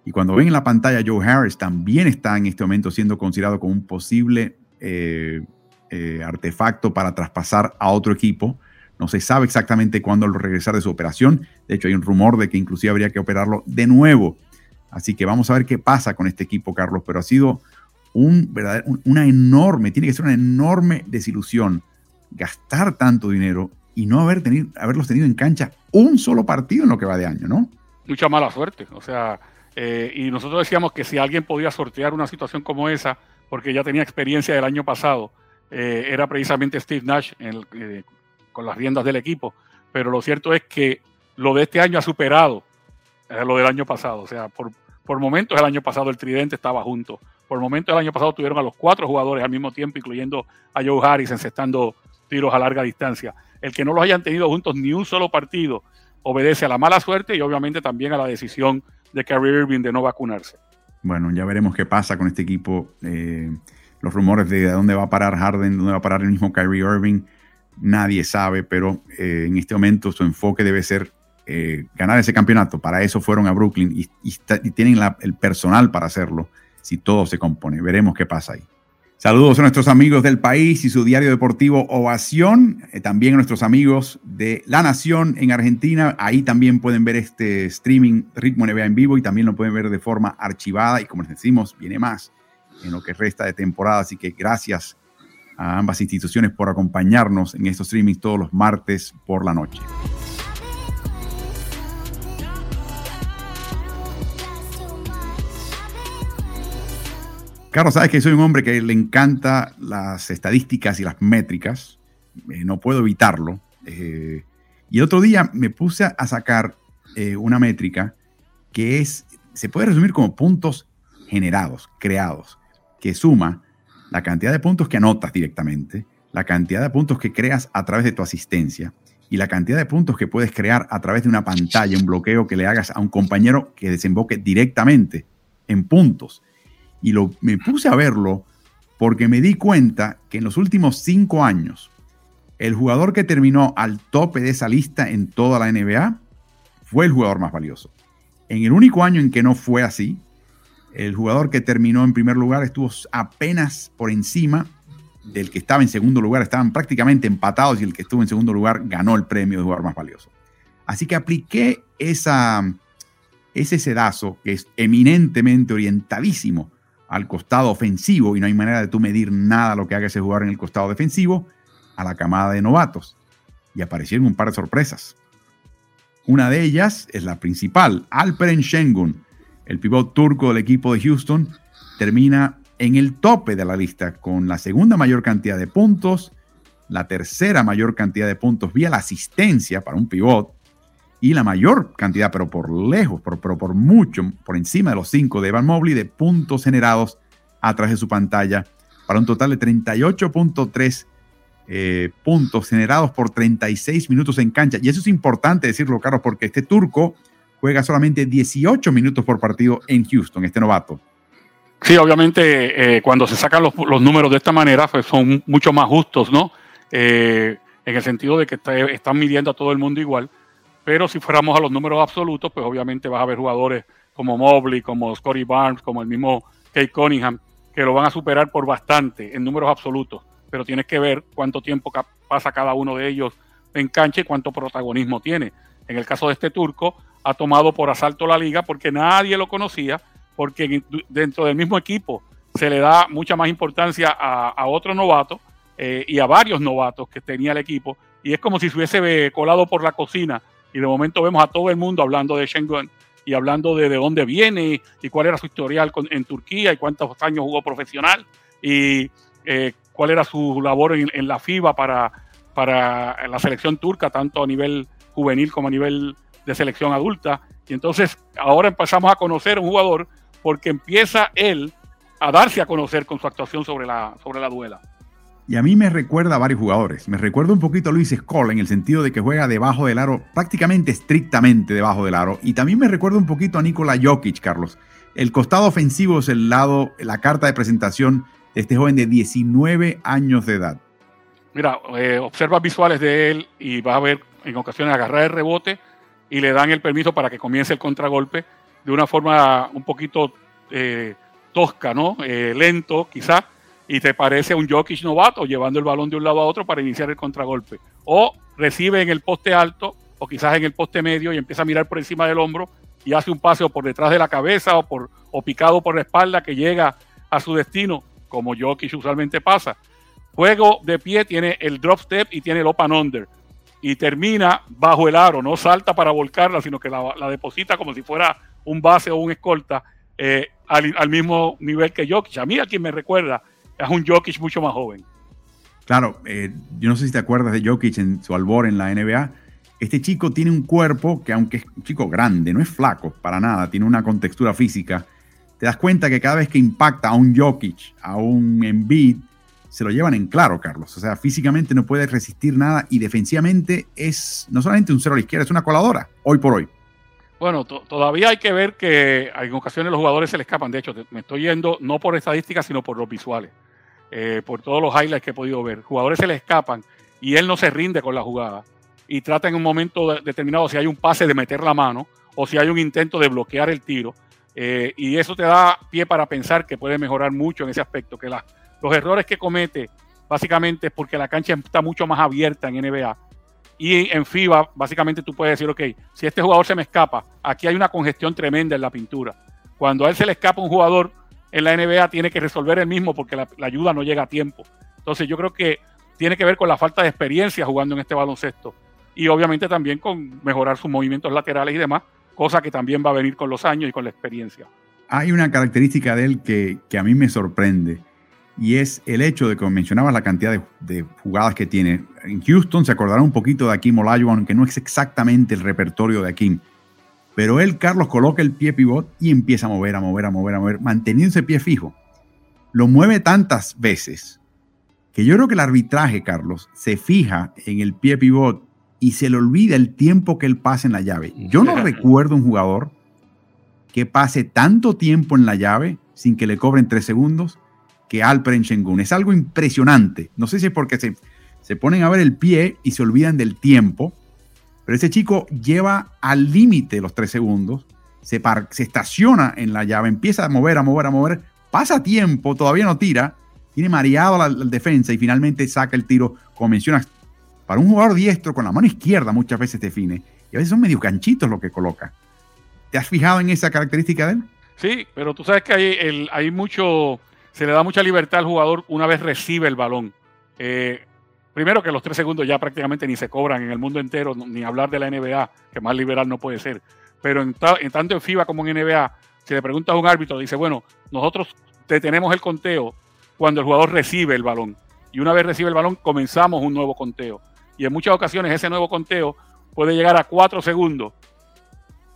Y cuando ven en la pantalla, Joe Harris también está en este momento siendo considerado como un posible eh, eh, artefacto para traspasar a otro equipo. No se sabe exactamente cuándo regresar de su operación. De hecho, hay un rumor de que inclusive habría que operarlo de nuevo Así que vamos a ver qué pasa con este equipo, Carlos, pero ha sido un una enorme, tiene que ser una enorme desilusión gastar tanto dinero y no haber tenido, haberlos tenido en cancha un solo partido en lo que va de año, ¿no? Mucha mala suerte, o sea, eh, y nosotros decíamos que si alguien podía sortear una situación como esa, porque ya tenía experiencia del año pasado, eh, era precisamente Steve Nash eh, con las riendas del equipo, pero lo cierto es que lo de este año ha superado lo del año pasado. O sea, por, por momentos el año pasado el tridente estaba junto. Por momentos el año pasado tuvieron a los cuatro jugadores al mismo tiempo, incluyendo a Joe Harris encestando tiros a larga distancia. El que no los hayan tenido juntos ni un solo partido obedece a la mala suerte y obviamente también a la decisión de Kyrie Irving de no vacunarse. Bueno, ya veremos qué pasa con este equipo. Eh, los rumores de dónde va a parar Harden, dónde va a parar el mismo Kyrie Irving, nadie sabe, pero eh, en este momento su enfoque debe ser eh, ganar ese campeonato. Para eso fueron a Brooklyn y, tienen el personal para hacerlo si todo se compone. Veremos qué pasa ahí. Saludos a nuestros amigos del país y su diario deportivo Ovación, eh, también a nuestros amigos de La Nación en Argentina. Ahí también pueden ver este streaming Ritmo NBA en vivo y también lo pueden ver de forma archivada y como les decimos, viene más en lo que resta de temporada. Así que gracias a ambas instituciones por acompañarnos en estos streamings todos los martes por la noche. Carlos, sabes que soy un hombre que le encanta las estadísticas y las métricas. Eh, no puedo evitarlo. Eh, y el otro día me puse a sacar eh, una métrica que es, se puede resumir como puntos generados, creados, que suma la cantidad de puntos que anotas directamente, la cantidad de puntos que creas a través de tu asistencia y la cantidad de puntos que puedes crear a través de una pantalla, un bloqueo que le hagas a un compañero que desemboque directamente en puntos. Y lo, me puse a verlo porque me di cuenta que en los últimos cinco años, el jugador que terminó al tope de esa lista en toda la NBA fue el jugador más valioso. En el único año en que no fue así, el jugador que terminó en primer lugar estuvo apenas por encima del que estaba en segundo lugar. Estaban prácticamente empatados y el que estuvo en segundo lugar ganó el premio de jugador más valioso. Así que apliqué esa, ese sedazo que es eminentemente orientadísimo al costado ofensivo y no hay manera de tú medir nada lo que haga ese jugador en el costado defensivo a la camada de novatos. Y aparecieron un par de sorpresas. Una de ellas es la principal, Alperen Şengün, el pivot turco del equipo de Houston, termina en el tope de la lista con la segunda mayor cantidad de puntos, la tercera mayor cantidad de puntos vía la asistencia para un pivot y la mayor cantidad, pero por lejos, por, pero por mucho, por encima de los cinco de Evan Mobley, de puntos generados a través de su pantalla, para un total de 38.3 eh, puntos generados por 36 minutos en cancha. Y eso es importante decirlo, Carlos, porque este turco juega solamente 18 minutos por partido en Houston, este novato. Sí, obviamente eh, cuando se sacan los, números de esta manera, pues son mucho más justos, ¿no? Eh, en el sentido de que están midiendo a todo el mundo igual. Pero si fuéramos a los números absolutos, pues obviamente vas a ver jugadores como Mobley, como Scotty Barnes, como el mismo Kate Cunningham, que lo van a superar por bastante en números absolutos. Pero tienes que ver cuánto tiempo pasa cada uno de ellos en cancha y cuánto protagonismo tiene. En el caso de este turco, ha tomado por asalto la liga porque nadie lo conocía, porque dentro del mismo equipo se le da mucha más importancia a, otro novato eh, y a varios novatos que tenía el equipo. Y es como si se hubiese colado por la cocina y de momento vemos a todo el mundo hablando de Schengen y hablando de, de dónde viene y cuál era su historial en Turquía y cuántos años jugó profesional y eh, cuál era su labor en, la FIBA para, para la selección turca, tanto a nivel juvenil como a nivel de selección adulta. Y entonces ahora empezamos a conocer a un jugador porque empieza él a darse a conocer con su actuación sobre la, sobre la duela. Y a mí me recuerda a varios jugadores. Me recuerda un poquito a Luis Skoll en el sentido de que juega debajo del aro, prácticamente estrictamente debajo del aro. Y también me recuerda un poquito a Nikola Jokic, Carlos. El costado ofensivo es el lado, la carta de presentación de este joven de 19 años de edad. Mira, eh, observa visuales de él y vas a ver en ocasiones agarrar el rebote y le dan el permiso para que comience el contragolpe de una forma un poquito eh, tosca, ¿no? Eh, lento, quizás y te parece un Jokic novato llevando el balón de un lado a otro para iniciar el contragolpe. O recibe en el poste alto o quizás en el poste medio y empieza a mirar por encima del hombro y hace un paseo por detrás de la cabeza o, por, o picado por la espalda que llega a su destino, como Jokic usualmente pasa. Juego de pie tiene el drop step y tiene el open under. Y termina bajo el aro, no salta para volcarla, sino que la, deposita como si fuera un base o un escolta eh, al, al, mismo nivel que Jokic. A mí, a quien me recuerda, es un Jokic mucho más joven. Claro, eh, yo no sé si te acuerdas de Jokic en su albor en la NBA. Este chico tiene un cuerpo que, aunque es un chico grande, no es flaco para nada, tiene una contextura física. Te das cuenta que cada vez que impacta a un Jokic, a un Embiid, se lo llevan en claro, Carlos. O sea, físicamente no puede resistir nada y defensivamente es no solamente un cero a la izquierda, es una coladora, hoy por hoy. Bueno, todavía hay que ver que en ocasiones los jugadores se le escapan. De hecho, me estoy yendo no por estadísticas, sino por los visuales. Eh, por todos los highlights que he podido ver. Jugadores se le escapan y él no se rinde con la jugada y trata en un momento determinado si hay un pase de meter la mano o si hay un intento de bloquear el tiro. Eh, y eso te da pie para pensar que puede mejorar mucho en ese aspecto, que los errores que comete básicamente es porque la cancha está mucho más abierta en NBA. Y en FIBA, básicamente tú puedes decir, ok, si este jugador se me escapa, aquí hay una congestión tremenda en la pintura. Cuando a él se le escapa un jugador, en la NBA tiene que resolver el mismo porque la, ayuda no llega a tiempo. Entonces yo creo que tiene que ver con la falta de experiencia jugando en este baloncesto y obviamente también con mejorar sus movimientos laterales y demás, cosa que también va a venir con los años y con la experiencia. Hay una característica de él que, a mí me sorprende y es el hecho de que mencionabas la cantidad de, jugadas que tiene. En Houston se acordará un poquito de Akim Olajuwon, que no es exactamente el repertorio de Akim, Pero él, Carlos, coloca el pie pivot y empieza a mover, a mover, a mover, a mover, manteniendo ese pie fijo. Lo mueve tantas veces que yo creo que el arbitraje, Carlos, se fija en el pie pivot y se le olvida el tiempo que él pasa en la llave. Yo no recuerdo un jugador que pase tanto tiempo en la llave sin que le cobren tres segundos que Alperen Shengun. Es algo impresionante. No sé si es porque se, se ponen a ver el pie y se olvidan del tiempo pero ese chico lleva al límite los tres segundos, se, estaciona en la llave, empieza a mover, a mover, a mover, pasa tiempo, todavía no tira, tiene mareado la, defensa y finalmente saca el tiro, como mencionas, para un jugador diestro con la mano izquierda muchas veces define, y a veces son medio canchitos lo que coloca. ¿Te has fijado en esa característica de él? Sí, pero tú sabes que hay, hay mucho, se le da mucha libertad al jugador una vez recibe el balón. Eh, Primero que los tres segundos ya prácticamente ni se cobran en el mundo entero, ni hablar de la NBA, que más liberal no puede ser. Pero en, tanto en FIBA como en NBA, si le preguntas a un árbitro, dice, bueno, nosotros detenemos el conteo cuando el jugador recibe el balón. Y una vez recibe el balón, comenzamos un nuevo conteo. Y en muchas ocasiones ese nuevo conteo puede llegar a cuatro segundos.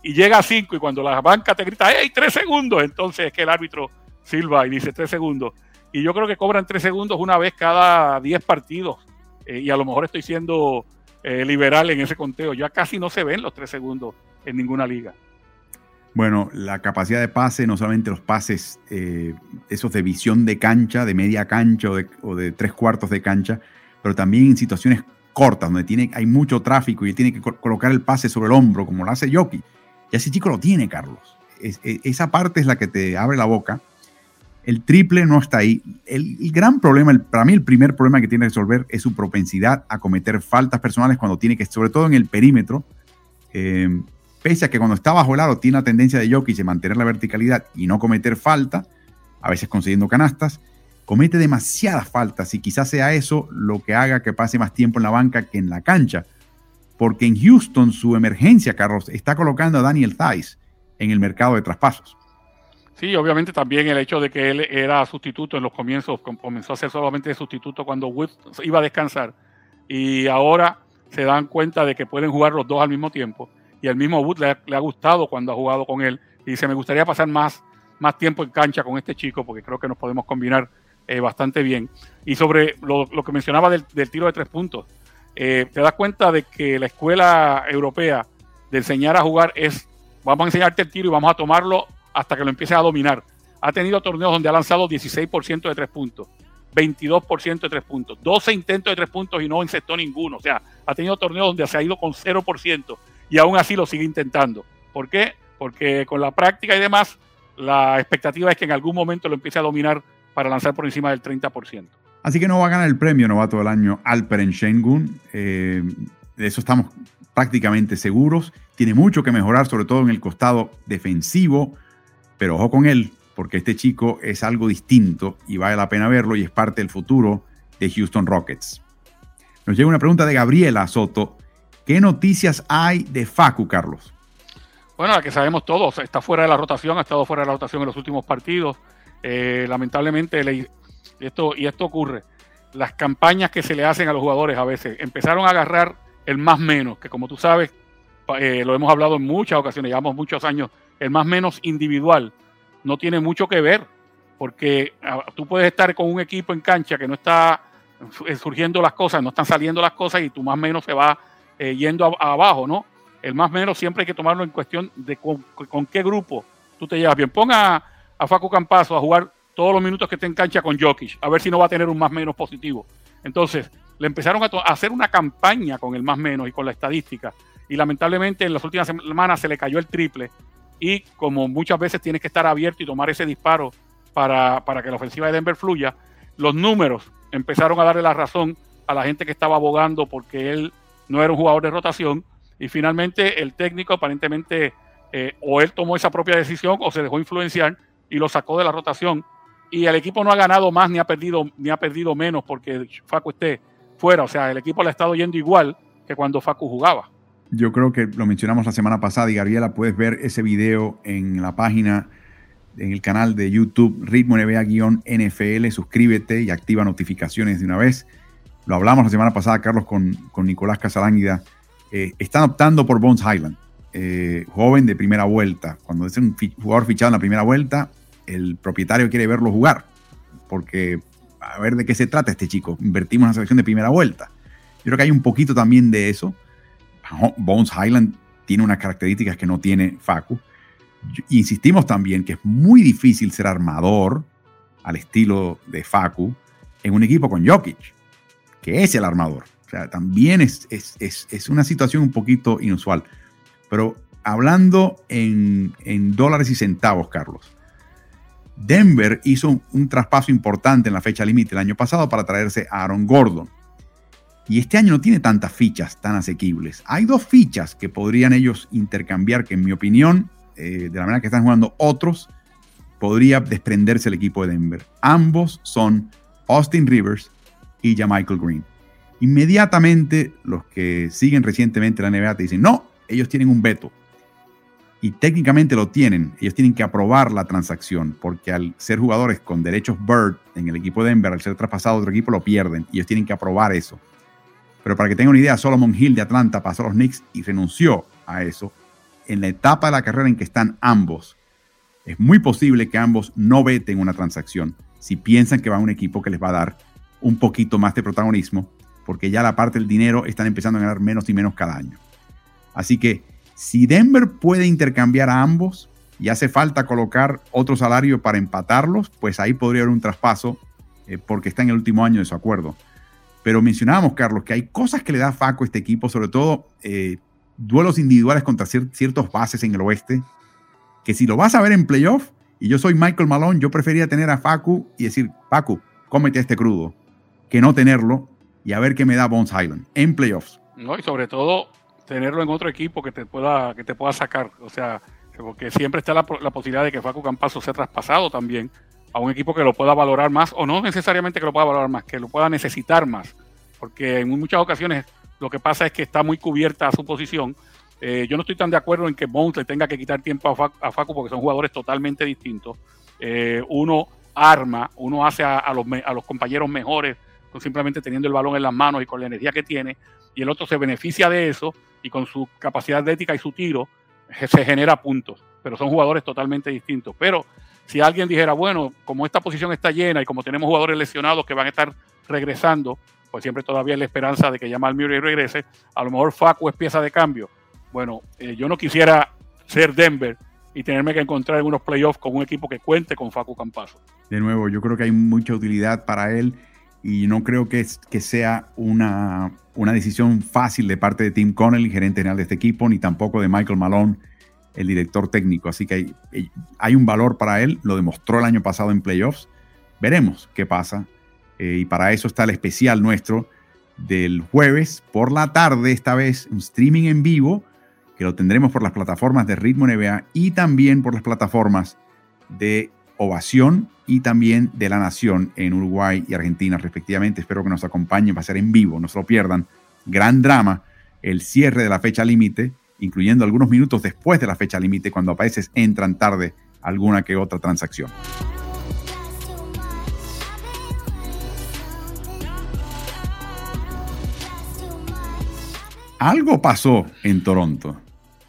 Y llega a cinco, y cuando la banca te grita, ¡hey, tres segundos! Entonces es que el árbitro silba y dice tres segundos. Y yo creo que cobran tres segundos una vez cada diez partidos eh, y a lo mejor estoy siendo eh, liberal en ese conteo. Ya casi no se ven los tres segundos en ninguna liga. Bueno, la capacidad de pase, no solamente los pases, eh, esos de visión de cancha, de media cancha o de, tres cuartos de cancha, pero también en situaciones cortas, donde tiene, hay mucho tráfico y tiene que colocar el pase sobre el hombro, como lo hace Jockey. Y ese chico lo tiene, Carlos. esa parte es la que te abre la boca el triple no está ahí. El, gran problema, para mí el primer problema que tiene que resolver es su propensidad a cometer faltas personales cuando tiene que, sobre todo en el perímetro, eh, pese a que cuando está bajo el aro tiene la tendencia de Jokic de mantener la verticalidad y no cometer falta, a veces consiguiendo canastas, comete demasiadas faltas y quizás sea eso lo que haga que pase más tiempo en la banca que en la cancha. Porque en Houston su emergencia, Carlos, está colocando a Daniel Thais en el mercado de traspasos. Sí, obviamente también el hecho de que él era sustituto en los comienzos, comenzó a ser solamente sustituto cuando Wood iba a descansar. Y ahora se dan cuenta de que pueden jugar los dos al mismo tiempo. Y el mismo Wood le ha, gustado cuando ha jugado con él. Y dice me gustaría pasar más, más tiempo en cancha con este chico porque creo que nos podemos combinar eh, bastante bien. Y sobre lo, que mencionaba del, tiro de tres puntos, eh, te das cuenta de que la escuela europea de enseñar a jugar es vamos a enseñarte el tiro y vamos a tomarlo hasta que lo empiece a dominar. Ha tenido torneos donde ha lanzado 16% de tres puntos, 22% de tres puntos, 12 intentos de tres puntos y no encestó ninguno. O sea, ha tenido torneos donde se ha ido con 0% y aún así lo sigue intentando. ¿Por qué? Porque con la práctica y demás, la expectativa es que en algún momento lo empiece a dominar para lanzar por encima del 30%. Así que no va a ganar el premio novato del año Alperen Shengun. Eh, de eso estamos prácticamente seguros. Tiene mucho que mejorar, sobre todo en el costado defensivo. Pero ojo con él, porque este chico es algo distinto y vale la pena verlo y es parte del futuro de Houston Rockets. Nos llega una pregunta de Gabriela Soto. ¿Qué noticias hay de Facu, Carlos? Bueno, la que sabemos todos, está fuera de la rotación, ha estado fuera de la rotación en los últimos partidos. Eh, lamentablemente, esto, y esto ocurre, las campañas que se le hacen a los jugadores a veces empezaron a agarrar el más menos, que como tú sabes, eh, lo hemos hablado en muchas ocasiones, llevamos muchos años el más menos individual, no tiene mucho que ver, porque ah, tú puedes estar con un equipo en cancha que no está eh, surgiendo las cosas, no están saliendo las cosas y tu más menos se va eh, yendo abajo, ¿no? El más menos siempre hay que tomarlo en cuestión de con, qué grupo tú te llevas bien. Ponga a, Facu Campazo a jugar todos los minutos que esté en cancha con Jokic, a ver si no va a tener un más menos positivo. Entonces, le empezaron a, a hacer una campaña con el más menos y con la estadística. Y lamentablemente en las últimas semanas se le cayó el triple. Y como muchas veces tienes que estar abierto y tomar ese disparo para, que la ofensiva de Denver fluya, los números empezaron a darle la razón a la gente que estaba abogando porque él no era un jugador de rotación. Y finalmente el técnico aparentemente eh, o él tomó esa propia decisión o se dejó influenciar y lo sacó de la rotación. Y el equipo no ha ganado más ni ha perdido ni ha perdido menos porque Facu esté fuera, o sea, el equipo le ha estado yendo igual que cuando Facu jugaba. Yo creo que lo mencionamos la semana pasada y Gabriela, puedes ver ese video en la página, en el canal de YouTube Ritmo NBA-NFL. Suscríbete y activa notificaciones de una vez. Lo hablamos la semana pasada, Carlos, con, con Nicolás Casalánguida. Eh, están optando por Bones Highland. eh, joven de primera vuelta. Cuando es un jugador fichado en la primera vuelta, el propietario quiere verlo jugar, porque a ver de qué se trata este chico. Invertimos en la selección de primera vuelta. Yo creo que hay un poquito también de eso. Bones Highland tiene unas características que no tiene Facu. Insistimos también que es muy difícil ser armador al estilo de Facu en un equipo con Jokic, que es el armador. O sea, también es, es, una situación un poquito inusual. Pero hablando en, en dólares y centavos, Carlos, Denver hizo un, traspaso importante en la fecha límite el año pasado para traerse a Aaron Gordon. Y este año no tiene tantas fichas tan asequibles. Hay dos fichas que podrían ellos intercambiar que en mi opinión, eh, de la manera que están jugando otros, podría desprenderse el equipo de Denver. Ambos son Austin Rivers y Michael Green. Inmediatamente los que siguen recientemente la NBA te dicen, no, ellos tienen un veto y técnicamente lo tienen. Ellos tienen que aprobar la transacción porque al ser jugadores con derechos Bird en el equipo de Denver, al ser traspasado a otro equipo, lo pierden. Y ellos tienen que aprobar eso. Pero para que tengan una idea, Solomon Hill de Atlanta pasó a los Knicks y renunció a eso. En la etapa de la carrera en que están ambos, es muy posible que ambos no veten una transacción si piensan que va a un equipo que les va a dar un poquito más de protagonismo, porque ya la parte del dinero están empezando a ganar menos y menos cada año. Así que si Denver puede intercambiar a ambos y hace falta colocar otro salario para empatarlos, pues ahí podría haber un traspaso eh, porque está en el último año de su acuerdo. Pero mencionábamos, Carlos, que hay cosas que le da Faco a este equipo, sobre todo eh, duelos individuales contra ciertos bases en el oeste, que si lo vas a ver en playoff, y yo soy Michael Malone, yo prefería tener a Facu y decir, Facu, cómete este crudo, que no tenerlo y a ver qué me da Bones Island en playoffs. No, y sobre todo tenerlo en otro equipo que te pueda, que te pueda sacar. O sea, porque siempre está la, posibilidad de que Facu Campazo sea traspasado también a un equipo que lo pueda valorar más, o no necesariamente que lo pueda valorar más, que lo pueda necesitar más. Porque en muchas ocasiones lo que pasa es que está muy cubierta a su posición. Eh, yo no estoy tan de acuerdo en que Bones le tenga que quitar tiempo a Facu, porque son jugadores totalmente distintos. Eh, uno arma, uno hace a, los, a compañeros mejores simplemente teniendo el balón en las manos y con la energía que tiene, y el otro se beneficia de eso y con su capacidad atlética y su tiro se genera puntos, pero son jugadores totalmente distintos. Pero si alguien dijera, bueno, como esta posición está llena y como tenemos jugadores lesionados que van a estar regresando, pues siempre todavía hay la esperanza de que Jamal Murray regrese, a lo mejor Facu es pieza de cambio. Bueno, eh, yo no quisiera ser Denver y tenerme que encontrar en unos playoffs con un equipo que cuente con Facu Campazo. De nuevo, yo creo que hay mucha utilidad para él y no creo que, que sea una, una decisión fácil de parte de Tim Connelly, gerente general de este equipo, ni tampoco de Michael Malone, el director técnico. Así que hay, hay un valor para él, lo demostró el año pasado en playoffs. Veremos qué pasa. Eh, y para eso está el especial nuestro del jueves por la tarde, esta vez un streaming en vivo, que lo tendremos por las plataformas de Ritmo NBA y también por las plataformas de Ovación y también de La Nación en Uruguay y Argentina respectivamente. Espero que nos acompañen, va a ser en vivo, no se lo pierdan. Gran drama, el cierre de la fecha límite, incluyendo algunos minutos después de la fecha límite, cuando a veces entran tarde alguna que otra transacción. Algo pasó en Toronto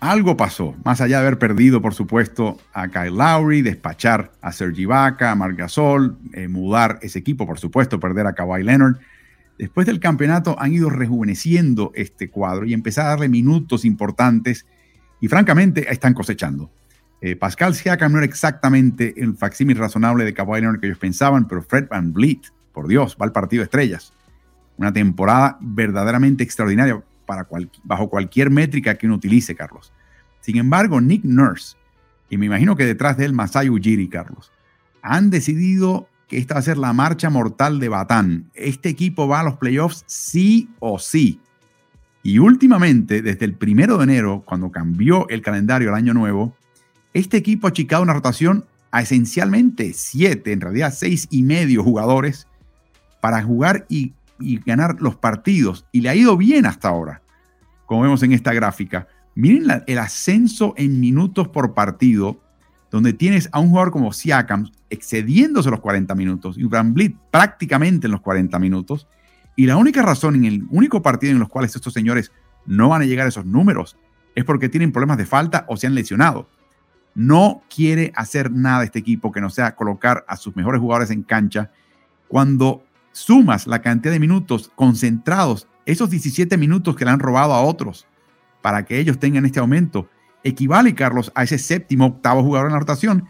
algo pasó, más allá de haber perdido, por supuesto, a Kyle Lowry, despachar a Sergi Ibaka, a Marc Gasol, eh, mudar ese equipo, por supuesto, perder a Kawhi Leonard. Después del campeonato han ido rejuveneciendo este cuadro y empezar a darle minutos importantes y francamente están cosechando. Eh, Pascal Siakam no era exactamente el facsímil razonable de Kawhi Leonard que ellos pensaban, pero Fred Van Vliet, por Dios, va al partido de estrellas. Una temporada verdaderamente extraordinaria para bajo cualquier métrica que uno utilice, Carlos. Sin embargo, Nick Nurse, y me imagino que detrás de él Masai Ujiri, Carlos, han decidido que esta va a ser la marcha mortal de Batán. Este equipo va a los playoffs sí o sí. Y últimamente, desde el primero de enero, cuando cambió el calendario al año nuevo, este equipo ha achicado una rotación a esencialmente siete, en realidad seis y medio jugadores para jugar y ganar los partidos. Y le ha ido bien hasta ahora, como vemos en esta gráfica. Miren el ascenso en minutos por partido, donde tienes a un jugador como Siakam excediéndose los 40 minutos y Van prácticamente en los 40 minutos. Y la única razón en el único partido en los cuales estos señores no van a llegar a esos números es porque tienen problemas de falta o se han lesionado. No quiere hacer nada este equipo que no sea colocar a sus mejores jugadores en cancha. Cuando sumas la cantidad de minutos concentrados, esos 17 minutos que le han robado a otros para que ellos tengan este aumento, equivale, Carlos, a ese séptimo, octavo jugador en la rotación,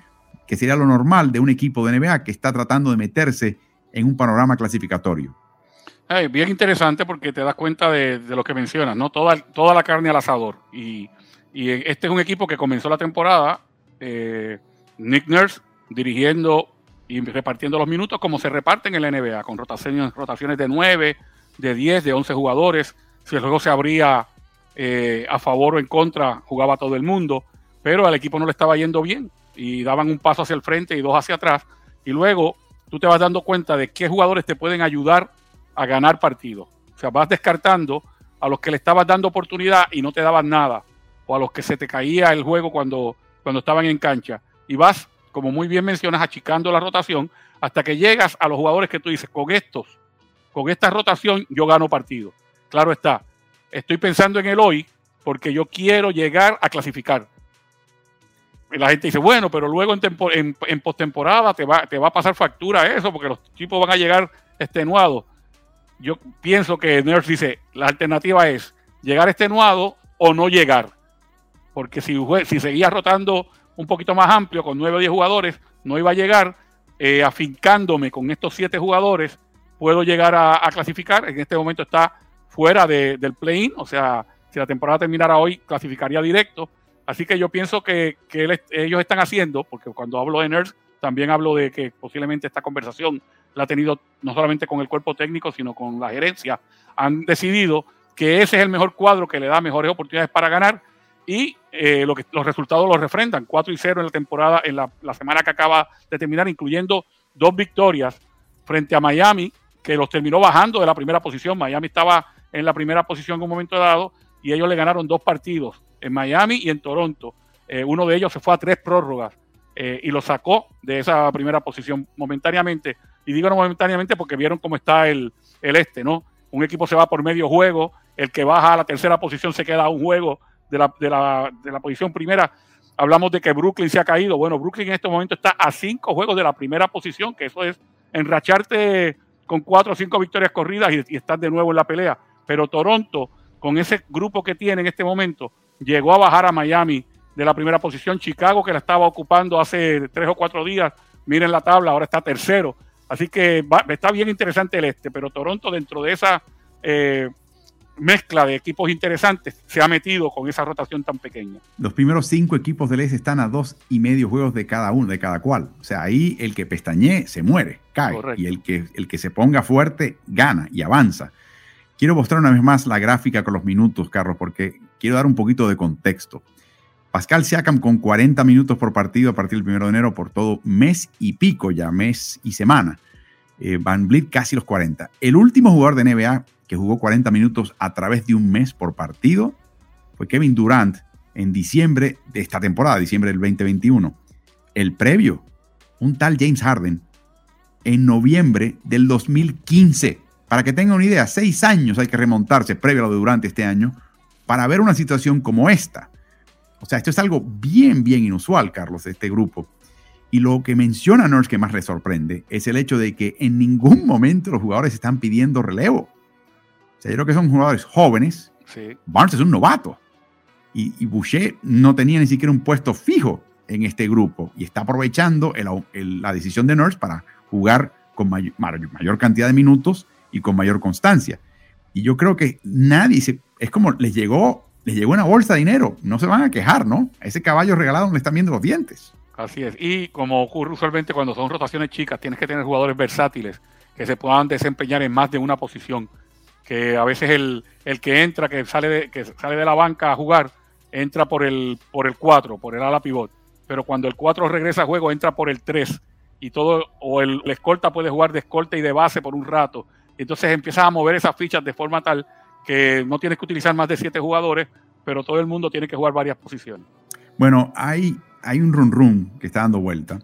que sería lo normal de un equipo de NBA que está tratando de meterse en un panorama clasificatorio. bien interesante porque te das cuenta de, lo que mencionas, ¿no? Toda, toda la carne al asador. Y, este es un equipo que comenzó la temporada, eh, Nick Nurse dirigiendo y repartiendo los minutos como se reparten en la NBA, con rotaciones, rotaciones de 9, de 10, de 11 jugadores. Si el juego se abría eh, a favor o en contra, jugaba todo el mundo, pero al equipo no le estaba yendo bien y daban un paso hacia el frente y dos hacia atrás. Y luego tú te vas dando cuenta de qué jugadores te pueden ayudar a ganar partidos. O sea, vas descartando a los que le estabas dando oportunidad y no te daban nada, o a los que se te caía el juego cuando, cuando estaban en cancha. Y vas como muy bien mencionas, achicando la rotación hasta que llegas a los jugadores que tú dices, con estos, con esta rotación yo gano partido. Claro está, estoy pensando en el hoy porque yo quiero llegar a clasificar. la gente dice, bueno, pero luego en, en, postemporada te va, a pasar factura eso porque los tipos van a llegar extenuados. Yo pienso que Nurse dice, la alternativa es llegar extenuado o no llegar. Porque si, seguías rotando un poquito más amplio, con 9 o 10 jugadores, no iba a llegar. Eh, afincándome con estos 7 jugadores, puedo llegar a, clasificar. En este momento está fuera del play-in, o sea, si la temporada terminara hoy, clasificaría directo. Así que yo pienso que, ellos están haciendo, porque cuando hablo de Nerds, también hablo de que posiblemente esta conversación la ha tenido no solamente con el cuerpo técnico, sino con la gerencia. Han decidido que ese es el mejor cuadro que le da mejores oportunidades para ganar y eh, lo que, los resultados los refrendan. 4 y 0 en la temporada, en la, semana que acaba de terminar, incluyendo dos victorias frente a Miami, que los terminó bajando de la primera posición. Miami estaba en la primera posición en un momento dado y ellos le ganaron dos partidos en Miami y en Toronto. Eh, uno de ellos se fue a tres prórrogas eh, y lo sacó de esa primera posición momentáneamente. Y digo no momentáneamente porque vieron cómo está el, el este, ¿no? Un equipo se va por medio juego, el que baja a la tercera posición se queda a un juego de la, de la, de la posición primera. Hablamos de que Brooklyn se ha caído. Bueno, Brooklyn en este momento está a cinco juegos de la primera posición, que eso es enracharte con cuatro o cinco victorias corridas y, estar de nuevo en la pelea. Pero Toronto, con ese grupo que tiene en este momento, llegó a bajar a Miami de la primera posición. Chicago, que la estaba ocupando hace tres o cuatro días, miren la tabla, ahora está tercero. Así que está bien interesante el este, pero Toronto dentro de esa eh, mezcla de equipos interesantes se ha metido con esa rotación tan pequeña. Los primeros cinco equipos del este están a dos y medio juegos de cada uno, de cada cual. O sea, ahí el que pestañee se muere, cae. Y el que, el que se ponga fuerte gana y avanza. Quiero mostrar una vez más la gráfica con los minutos, Carlos, porque quiero dar un poquito de contexto. Pascal Siakam con 40 minutos por partido a partir del 1 de enero por todo mes y pico ya, mes y semana. Eh, Van Vliet casi los 40. El último jugador de NBA que jugó 40 minutos a través de un mes por partido, fue Kevin Durant en diciembre de esta temporada, diciembre del 2021. El previo, un tal James Harden, en noviembre del 2015. Para que tengan una idea, seis años hay que remontarse previo a lo de Durant este año para ver una situación como esta. O sea, esto es algo bien, bien inusual, Carlos, de este grupo. Y lo que menciona Nurse que más le sorprende es el hecho de que en ningún momento los jugadores están pidiendo relevo yo creo que son jugadores jóvenes. Barnes es un novato. Y, Boucher no tenía ni siquiera un puesto fijo en este grupo y está aprovechando la decisión de Nurse para jugar con mayor, cantidad de minutos y con mayor constancia. Y yo creo que nadie se, es como les llegó, les llegó una bolsa de dinero, no se van a quejar, ¿no? A ese caballo regalado no le están viendo los dientes. Así es. Y como ocurre usualmente cuando son rotaciones chicas, tienes que tener jugadores versátiles que se puedan desempeñar en más de una posición que a veces el, que entra, que sale, de, que sale de la banca a jugar, entra por el, por el 4, por el ala pivot. Pero cuando el 4 regresa a juego, entra por el 3. Y todo, o el, escolta puede jugar de escolta y de base por un rato. Entonces empiezas a mover esas fichas de forma tal que no tienes que utilizar más de 7 jugadores, pero todo el mundo tiene que jugar varias posiciones. Bueno, hay, hay un run run que está dando vuelta.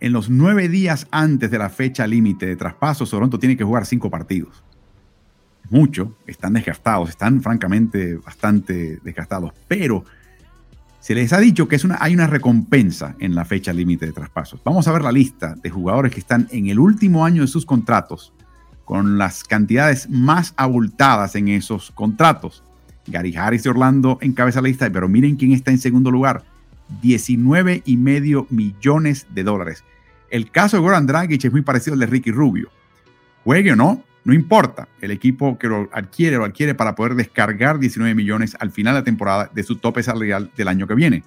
En los nueve días antes de la fecha límite de traspaso, Toronto tiene que jugar cinco partidos. mucho, están desgastados, están francamente bastante desgastados, pero se les ha dicho que hay una recompensa en la fecha límite de traspasos. Vamos a ver la lista de jugadores que están en el último año de sus contratos, con las cantidades más abultadas en esos contratos. Gary Harris de Orlando encabeza la lista, pero miren quién está en segundo lugar. 19 y medio millones de dólares. El caso de Goran Dragic es muy parecido al de Ricky Rubio. Juegue o no, no importa. El equipo que lo adquiere, lo adquiere para poder descargar 19 millones al final de la temporada de su tope salarial del año que viene.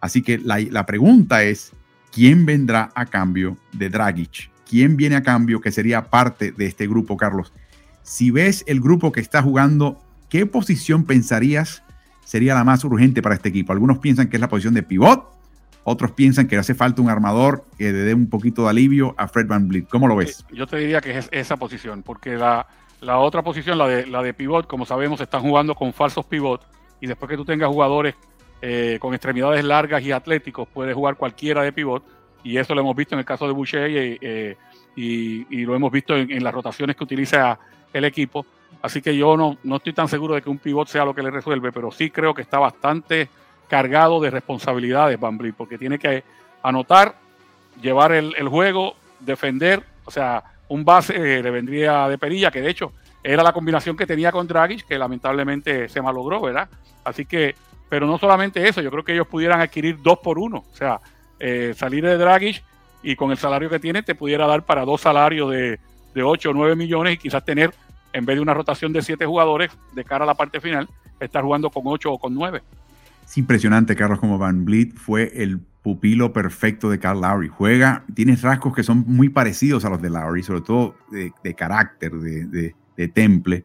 Así que la, pregunta es, ¿quién vendrá a cambio de Dragic? ¿Quién viene a cambio que sería parte de este grupo, Carlos? Si ves el grupo que está jugando, ¿qué posición pensarías sería la más urgente para este equipo? Algunos piensan que es la posición de pivot, otros piensan que hace falta un armador que le dé un poquito de alivio a Fred Van Vliet. ¿Cómo lo ves? Yo te diría que es esa posición, porque la, la otra posición, la de, la de pivot, como sabemos, están jugando con falsos pivot y después que tú tengas jugadores eh, con extremidades largas y atléticos, puedes jugar cualquiera de pivot y eso lo hemos visto en el caso de Boucher eh, y, y, lo hemos visto en, las rotaciones que utiliza el equipo. Así que yo no, no estoy tan seguro de que un pivot sea lo que le resuelve, pero sí creo que está bastante cargado de responsabilidades, Van porque tiene que anotar, llevar el, juego, defender, o sea, un base eh, le vendría de perilla, que de hecho era la combinación que tenía con Dragic, que lamentablemente se malogró, ¿verdad? Así que, pero no solamente eso, yo creo que ellos pudieran adquirir dos por uno, o sea, eh, salir de Dragic y con el salario que tiene te pudiera dar para dos salarios de, de 8 o 9 millones y quizás tener, en vez de una rotación de 7 jugadores de cara a la parte final, estar jugando con 8 o con 9. Es impresionante, Carlos, como Van Vliet fue el pupilo perfecto de Carl Lowry. Juega, tiene rasgos que son muy parecidos a los de Lowry, sobre todo de, carácter, de, temple.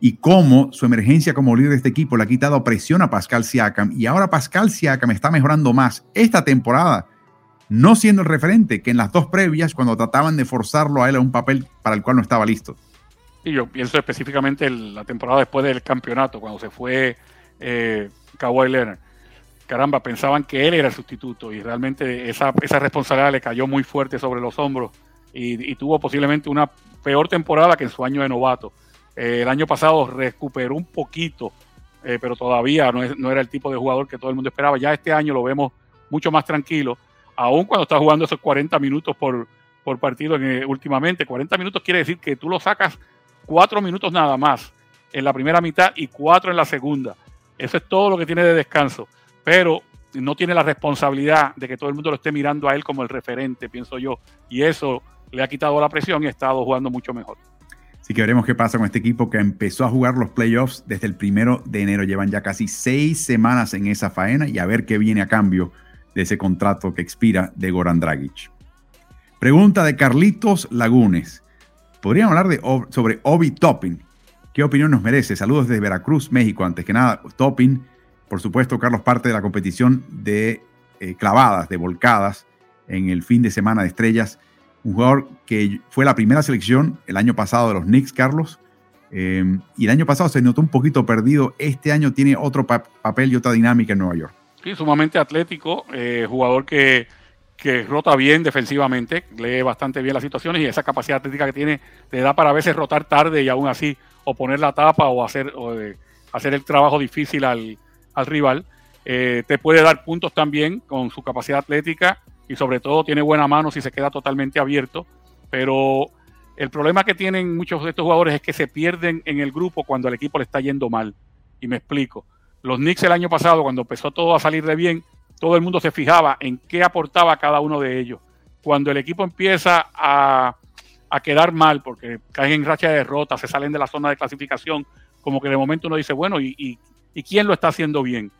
Y cómo su emergencia como líder de este equipo le ha quitado presión a Pascal Siakam. Y ahora Pascal Siakam está mejorando más esta temporada, no siendo el referente que en las dos previas, cuando trataban de forzarlo a él a un papel para el cual no estaba listo. Y yo pienso específicamente en la temporada después del campeonato, cuando se fue eh, Kawhi Leonard. Caramba, pensaban que él era el sustituto y realmente esa, esa responsabilidad le cayó muy fuerte sobre los hombros y, tuvo posiblemente una peor temporada que en su año de novato. Eh, el año pasado recuperó un poquito, eh, pero todavía no, no, era el tipo de jugador que todo el mundo esperaba. Ya este año lo vemos mucho más tranquilo, aun cuando está jugando esos 40 minutos por, partido en, últimamente. 40 minutos quiere decir que tú lo sacas cuatro minutos nada más en la primera mitad y cuatro en la segunda. Eso es todo lo que tiene de descanso. Pero no tiene la responsabilidad de que todo el mundo lo esté mirando a él como el referente, pienso yo. Y eso le ha quitado la presión y ha estado jugando mucho mejor. Así que veremos qué pasa con este equipo que empezó a jugar los playoffs desde el primero de enero. Llevan ya casi seis semanas en esa faena y a ver qué viene a cambio de ese contrato que expira de Goran Dragic. Pregunta de Carlitos Lagunes. ¿Podrían hablar de, sobre Obi Topping? ¿Qué opinión nos merece? Saludos desde Veracruz, México. Antes que nada, Topping, por supuesto, Carlos, parte de la competición de eh, clavadas, de volcadas en el fin de semana de estrellas. Un jugador que fue la primera selección el año pasado de los Knicks, Carlos. Eh, y el año pasado se notó un poquito perdido. Este año tiene otro papel y otra dinámica en Nueva York. Sí, sumamente atlético, eh, jugador que, que rota bien defensivamente, lee bastante bien las situaciones y esa capacidad atlética que tiene le da para a veces rotar tarde y aún así o poner la tapa o hacer, o, hacer el trabajo difícil al, rival. Eh, te puede dar puntos también con su capacidad atlética y sobre todo tiene buena mano si se queda totalmente abierto. Pero el problema que tienen muchos de estos jugadores es que se pierden en el grupo cuando el equipo le está yendo mal. Y me explico. Los Knicks el año pasado, cuando empezó todo a salir de bien, todo el mundo se fijaba en qué aportaba cada uno de ellos. Cuando el equipo empieza a, quedar mal, porque caen en racha de derrota, se salen de la zona de clasificación, como que de momento uno dice, bueno, ¿y, quién lo está haciendo bien?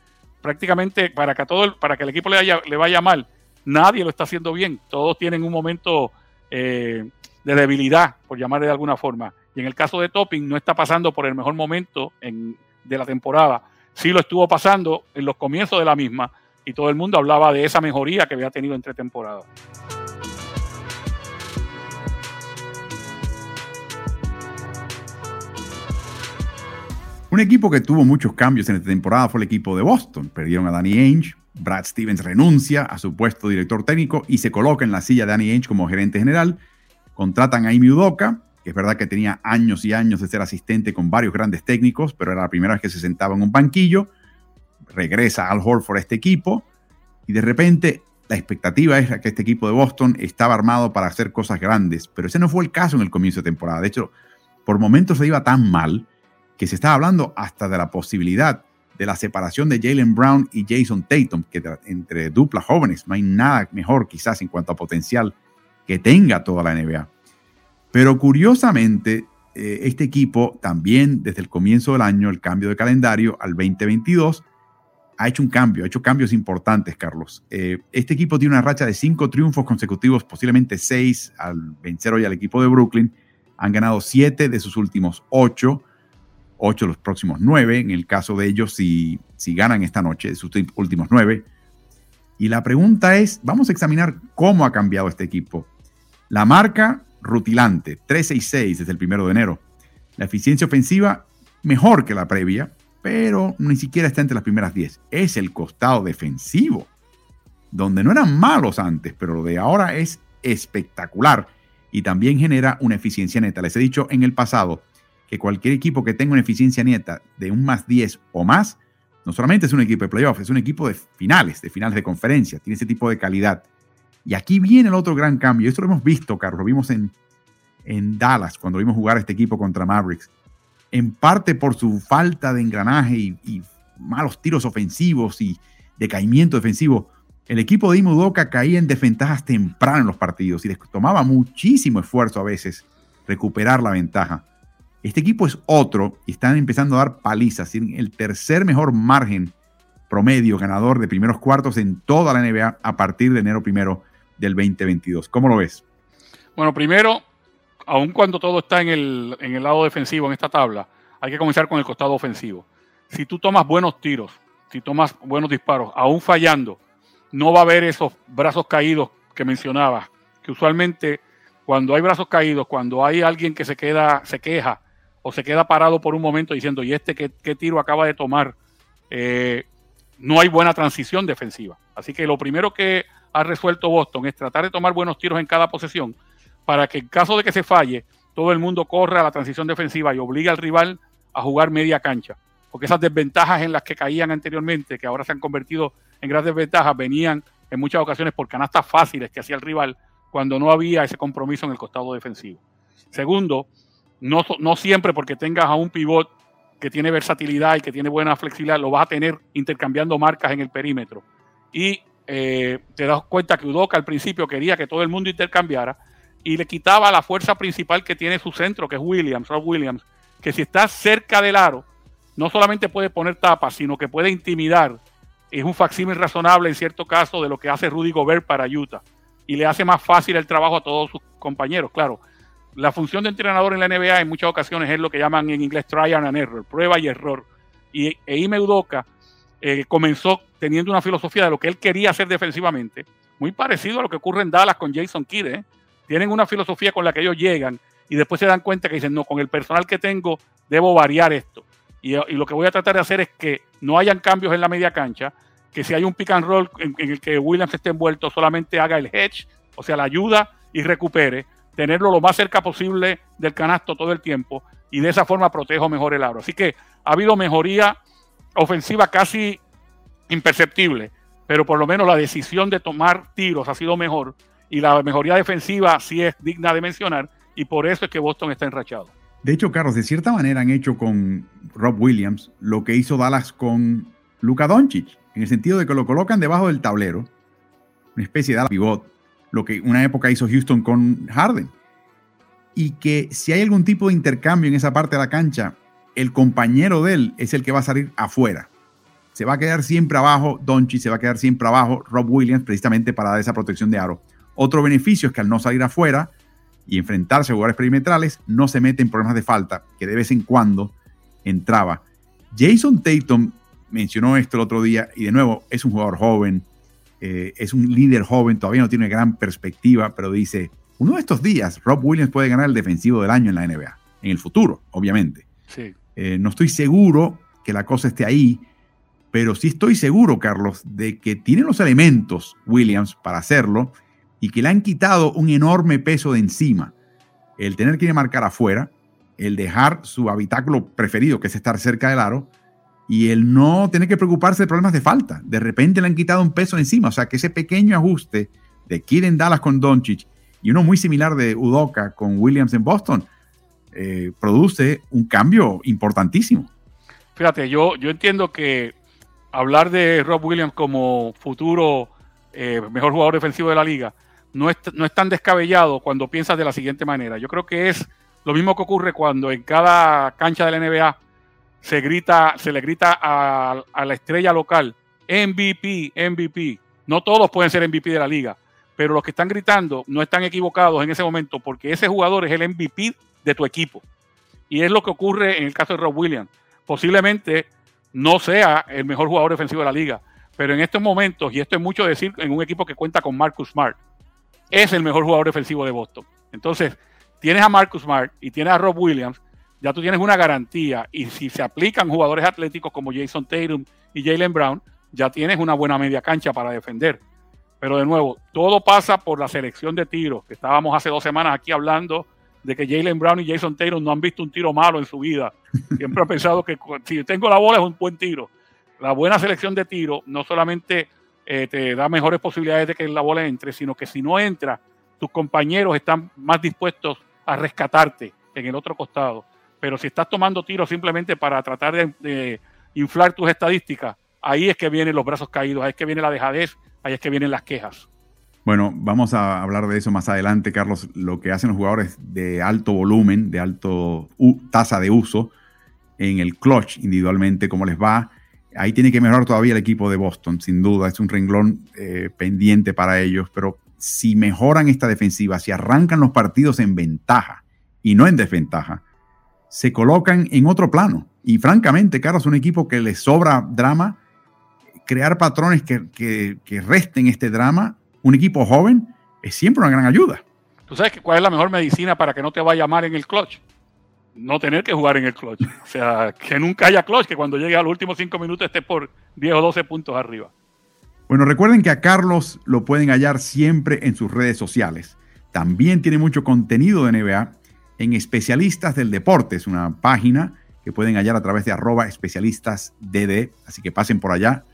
Prácticamente para que, todo para que el equipo le, le vaya mal, nadie lo está haciendo bien. Todos tienen un momento eh, de debilidad, por llamarle de alguna forma. Y en el caso de Topping, no está pasando por el mejor momento de la temporada. Sí lo estuvo pasando en los comienzos de la misma, y todo el mundo hablaba de esa mejoría que había tenido entre temporadas. Un equipo que tuvo muchos cambios en esta temporada fue el equipo de Boston. Perdieron a Danny Ainge, Brad Stevens renuncia a su puesto de director técnico y se coloca en la silla de Danny Ainge como gerente general. Contratan a Amy Udoka, que es verdad que tenía años y años de ser asistente con varios grandes técnicos, pero era la primera vez que se sentaba en un banquillo. Regresa Al Horford a este equipo y de repente la expectativa era que este equipo de Boston estaba armado para hacer cosas grandes, pero ese no fue el caso en el comienzo de temporada. De hecho, por momentos se iba tan mal que se estaba hablando hasta de la posibilidad de la separación de Jalen Brown y Jason Tatum, que entre duplas jóvenes no hay nada mejor quizás en cuanto a potencial que tenga toda la NBA. Pero curiosamente, eh, este equipo también desde el comienzo del año, el cambio de calendario al 2022, ha hecho un cambio, ha hecho cambios importantes, Carlos. Eh, este equipo tiene una racha de cinco triunfos consecutivos, posiblemente seis al vencer hoy al equipo de Brooklyn. Han ganado siete de sus últimos ocho, ocho los próximos nueve, en el caso de ellos, si, si ganan esta noche, sus últimos nueve. Y la pregunta es, vamos a examinar cómo ha cambiado este equipo. La marca rutilante, 366 desde el primero de enero. La eficiencia ofensiva mejor que la previa, pero ni siquiera está entre las primeras 10. Es el costado defensivo, donde no eran malos antes, pero lo de ahora es espectacular y también genera una eficiencia neta. Les he dicho en el pasado que cualquier equipo que tenga una eficiencia neta de un más 10 o más, no solamente es un equipo de playoff, es un equipo de finales, de finales de conferencia, tiene ese tipo de calidad. Y aquí viene el otro gran cambio. Esto lo hemos visto, Carlos, lo vimos en, en Dallas cuando vimos jugar este equipo contra Mavericks en parte por su falta de engranaje y, malos tiros ofensivos y decaimiento defensivo, el equipo de Imudoka caía en desventajas temprano en los partidos y les tomaba muchísimo esfuerzo a veces recuperar la ventaja. Este equipo es otro y están empezando a dar palizas, el tercer mejor margen promedio ganador de primeros cuartos en toda la NBA a partir de enero primero del 2022. ¿Cómo lo ves? Bueno, primero, aun cuando todo está en el, en el lado defensivo en esta tabla, hay que comenzar con el costado ofensivo. Si tú tomas buenos tiros, si tomas buenos disparos, aún fallando, no va a haber esos brazos caídos que mencionabas, que usualmente cuando hay brazos caídos, cuando hay alguien que se queda, se queja o se queda parado por un momento diciendo, ¿y este qué, tiro acaba de tomar? Eh, no hay buena transición defensiva. Así que lo primero que ha resuelto Boston es tratar de tomar buenos tiros en cada posesión para que en caso de que se falle, todo el mundo corra a la transición defensiva y obligue al rival a jugar media cancha. Porque esas desventajas en las que caían anteriormente, que ahora se han convertido en grandes desventajas, venían en muchas ocasiones por canastas fáciles que hacía el rival cuando no había ese compromiso en el costado defensivo. Segundo, no, no siempre porque tengas a un pivot que tiene versatilidad y que tiene buena flexibilidad, lo vas a tener intercambiando marcas en el perímetro. Y eh, te das cuenta que Udoca al principio quería que todo el mundo intercambiara, y le quitaba la fuerza principal que tiene su centro, que es Williams, Rob Williams, que si está cerca del aro, no solamente puede poner tapas, sino que puede intimidar. Es un facsímil razonable en cierto caso de lo que hace Rudy Gobert para Utah y le hace más fácil el trabajo a todos sus compañeros. Claro, la función de entrenador en la NBA en muchas ocasiones es lo que llaman en inglés trial and error, prueba y error. Y Udoka eh, comenzó teniendo una filosofía de lo que él quería hacer defensivamente, muy parecido a lo que ocurre en Dallas con Jason Kidd. ¿eh? tienen una filosofía con la que ellos llegan y después se dan cuenta que dicen, no, con el personal que tengo debo variar esto. Y, lo que voy a tratar de hacer es que no hayan cambios en la media cancha, que si hay un pick and roll en, el que Williams esté envuelto, solamente haga el hedge, o sea, la ayuda y recupere, tenerlo lo más cerca posible del canasto todo el tiempo y de esa forma protejo mejor el aro. Así que ha habido mejoría ofensiva casi imperceptible, pero por lo menos la decisión de tomar tiros ha sido mejor y la mejoría defensiva sí es digna de mencionar y por eso es que Boston está enrachado. De hecho, Carlos, de cierta manera han hecho con Rob Williams lo que hizo Dallas con Luka Doncic, en el sentido de que lo colocan debajo del tablero, una especie de pivot, lo que una época hizo Houston con Harden. Y que si hay algún tipo de intercambio en esa parte de la cancha, el compañero de él es el que va a salir afuera. Se va a quedar siempre abajo, Doncic se va a quedar siempre abajo, Rob Williams, precisamente para dar esa protección de aro. Otro beneficio es que al no salir afuera y enfrentarse a jugadores perimetrales, no se mete en problemas de falta, que de vez en cuando entraba. Jason Tatum mencionó esto el otro día y de nuevo es un jugador joven, eh, es un líder joven, todavía no tiene gran perspectiva, pero dice, uno de estos días Rob Williams puede ganar el defensivo del año en la NBA, en el futuro, obviamente. Sí. Eh, no estoy seguro que la cosa esté ahí, pero sí estoy seguro, Carlos, de que tiene los elementos Williams para hacerlo y que le han quitado un enorme peso de encima. el tener que ir a marcar afuera, el dejar su habitáculo preferido, que es estar cerca del aro, y el no tener que preocuparse de problemas de falta. De repente le han quitado un peso encima. O sea que ese pequeño ajuste de Kiden Dallas con Doncic y uno muy similar de Udoka con Williams en Boston, eh, produce un cambio importantísimo. Fíjate, yo, yo entiendo que hablar de Rob Williams como futuro eh, mejor jugador defensivo de la liga no es, no es tan descabellado cuando piensas de la siguiente manera. Yo creo que es lo mismo que ocurre cuando en cada cancha de la NBA se grita, se le grita a, a, la estrella local, MVP, MVP. No todos pueden ser MVP de la liga, pero los que están gritando no están equivocados en ese momento porque ese jugador es el MVP de tu equipo. Y es lo que ocurre en el caso de Rob Williams. Posiblemente no sea el mejor jugador defensivo de la liga, pero en estos momentos, y esto es mucho decir en un equipo que cuenta con Marcus Smart, es el mejor jugador defensivo de Boston. Entonces, tienes a Marcus Smart y tienes a Rob Williams, ya tú tienes una garantía. Y si se aplican jugadores atléticos como Jason Tatum y Jalen Brown, ya tienes una buena media cancha para defender. Pero de nuevo, todo pasa por la selección de tiros, que estábamos hace dos semanas aquí hablando de que Jalen Brown y Jason Tatum no han visto un tiro malo en su vida. Siempre han pensado que si tengo la bola es un buen tiro. La buena selección de tiro no solamente eh, te da mejores posibilidades de que la bola entre, sino que si no entra, tus compañeros están más dispuestos a rescatarte en el otro costado. Pero si estás tomando tiros simplemente para tratar de, inflar tus estadísticas, ahí es que vienen los brazos caídos, ahí es que viene la dejadez, ahí es que vienen las quejas. Bueno, vamos a hablar de eso más adelante, Carlos. Lo que hacen los jugadores de alto volumen, de alto tasa de uso en el clutch individualmente, cómo les va. Ahí tiene que mejorar todavía el equipo de Boston, sin duda. Es un renglón eh, pendiente para ellos, pero si mejoran esta defensiva, si arrancan los partidos en ventaja y no en desventaja, se colocan en otro plano. Y francamente, Carlos, un equipo que le sobra drama, crear patrones que, que, que resten este drama un equipo joven es siempre una gran ayuda. ¿Tú sabes cuál es la mejor medicina para que no te vaya mal en el clutch? No tener que jugar en el clutch. O sea, que nunca haya clutch, que cuando llegue a los últimos cinco minutos esté por 10 o 12 puntos arriba. Bueno, recuerden que a Carlos lo pueden hallar siempre en sus redes sociales. También tiene mucho contenido de NBA en Especialistas del Deporte. Es una página que pueden hallar a través de arroba especialistasdd. Así que pasen por allá,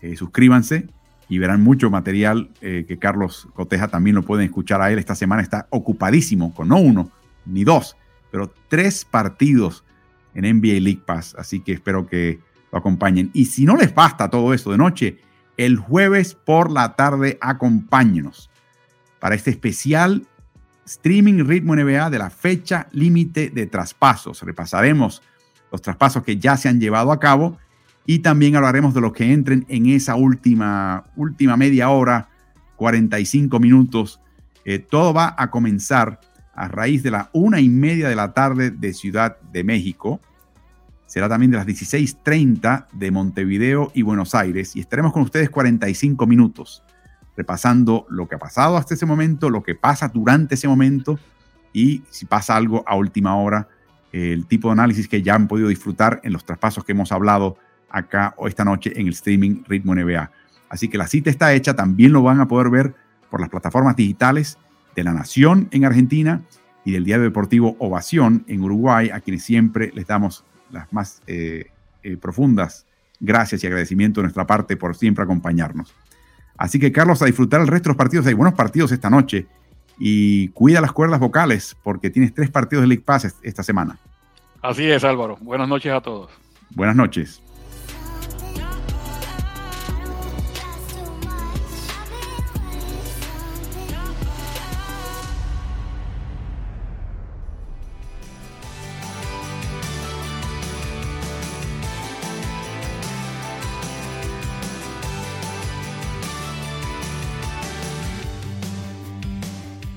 eh, suscríbanse y verán mucho material eh, que Carlos Coteja también lo pueden escuchar a él. Esta semana está ocupadísimo con no uno ni dos, pero tres partidos en NBA League Pass. Así que espero que lo acompañen. Y si no les basta todo esto de noche, el jueves por la tarde acompáñenos para este especial streaming ritmo NBA de la fecha límite de traspasos. Repasaremos los traspasos que ya se han llevado a cabo y también hablaremos de los que entren en esa última, última media hora, 45 minutos. Eh, todo va a comenzar a raíz de la una y media de la tarde de Ciudad de México. Será también de las 16.30 de Montevideo y Buenos Aires. Y estaremos con ustedes 45 minutos, repasando lo que ha pasado hasta ese momento, lo que pasa durante ese momento y si pasa algo a última hora, el tipo de análisis que ya han podido disfrutar en los traspasos que hemos hablado acá o esta noche en el streaming Ritmo NBA. Así que la cita está hecha, también lo van a poder ver por las plataformas digitales de La Nación en Argentina y del Diario Deportivo Ovación en Uruguay, a quienes siempre les damos las más eh, eh, profundas gracias y agradecimiento de nuestra parte por siempre acompañarnos. Así que Carlos, a disfrutar el resto de los partidos. Hay buenos partidos esta noche y cuida las cuerdas vocales porque tienes tres partidos de League Pass esta semana. Así es, Álvaro. Buenas noches a todos. Buenas noches.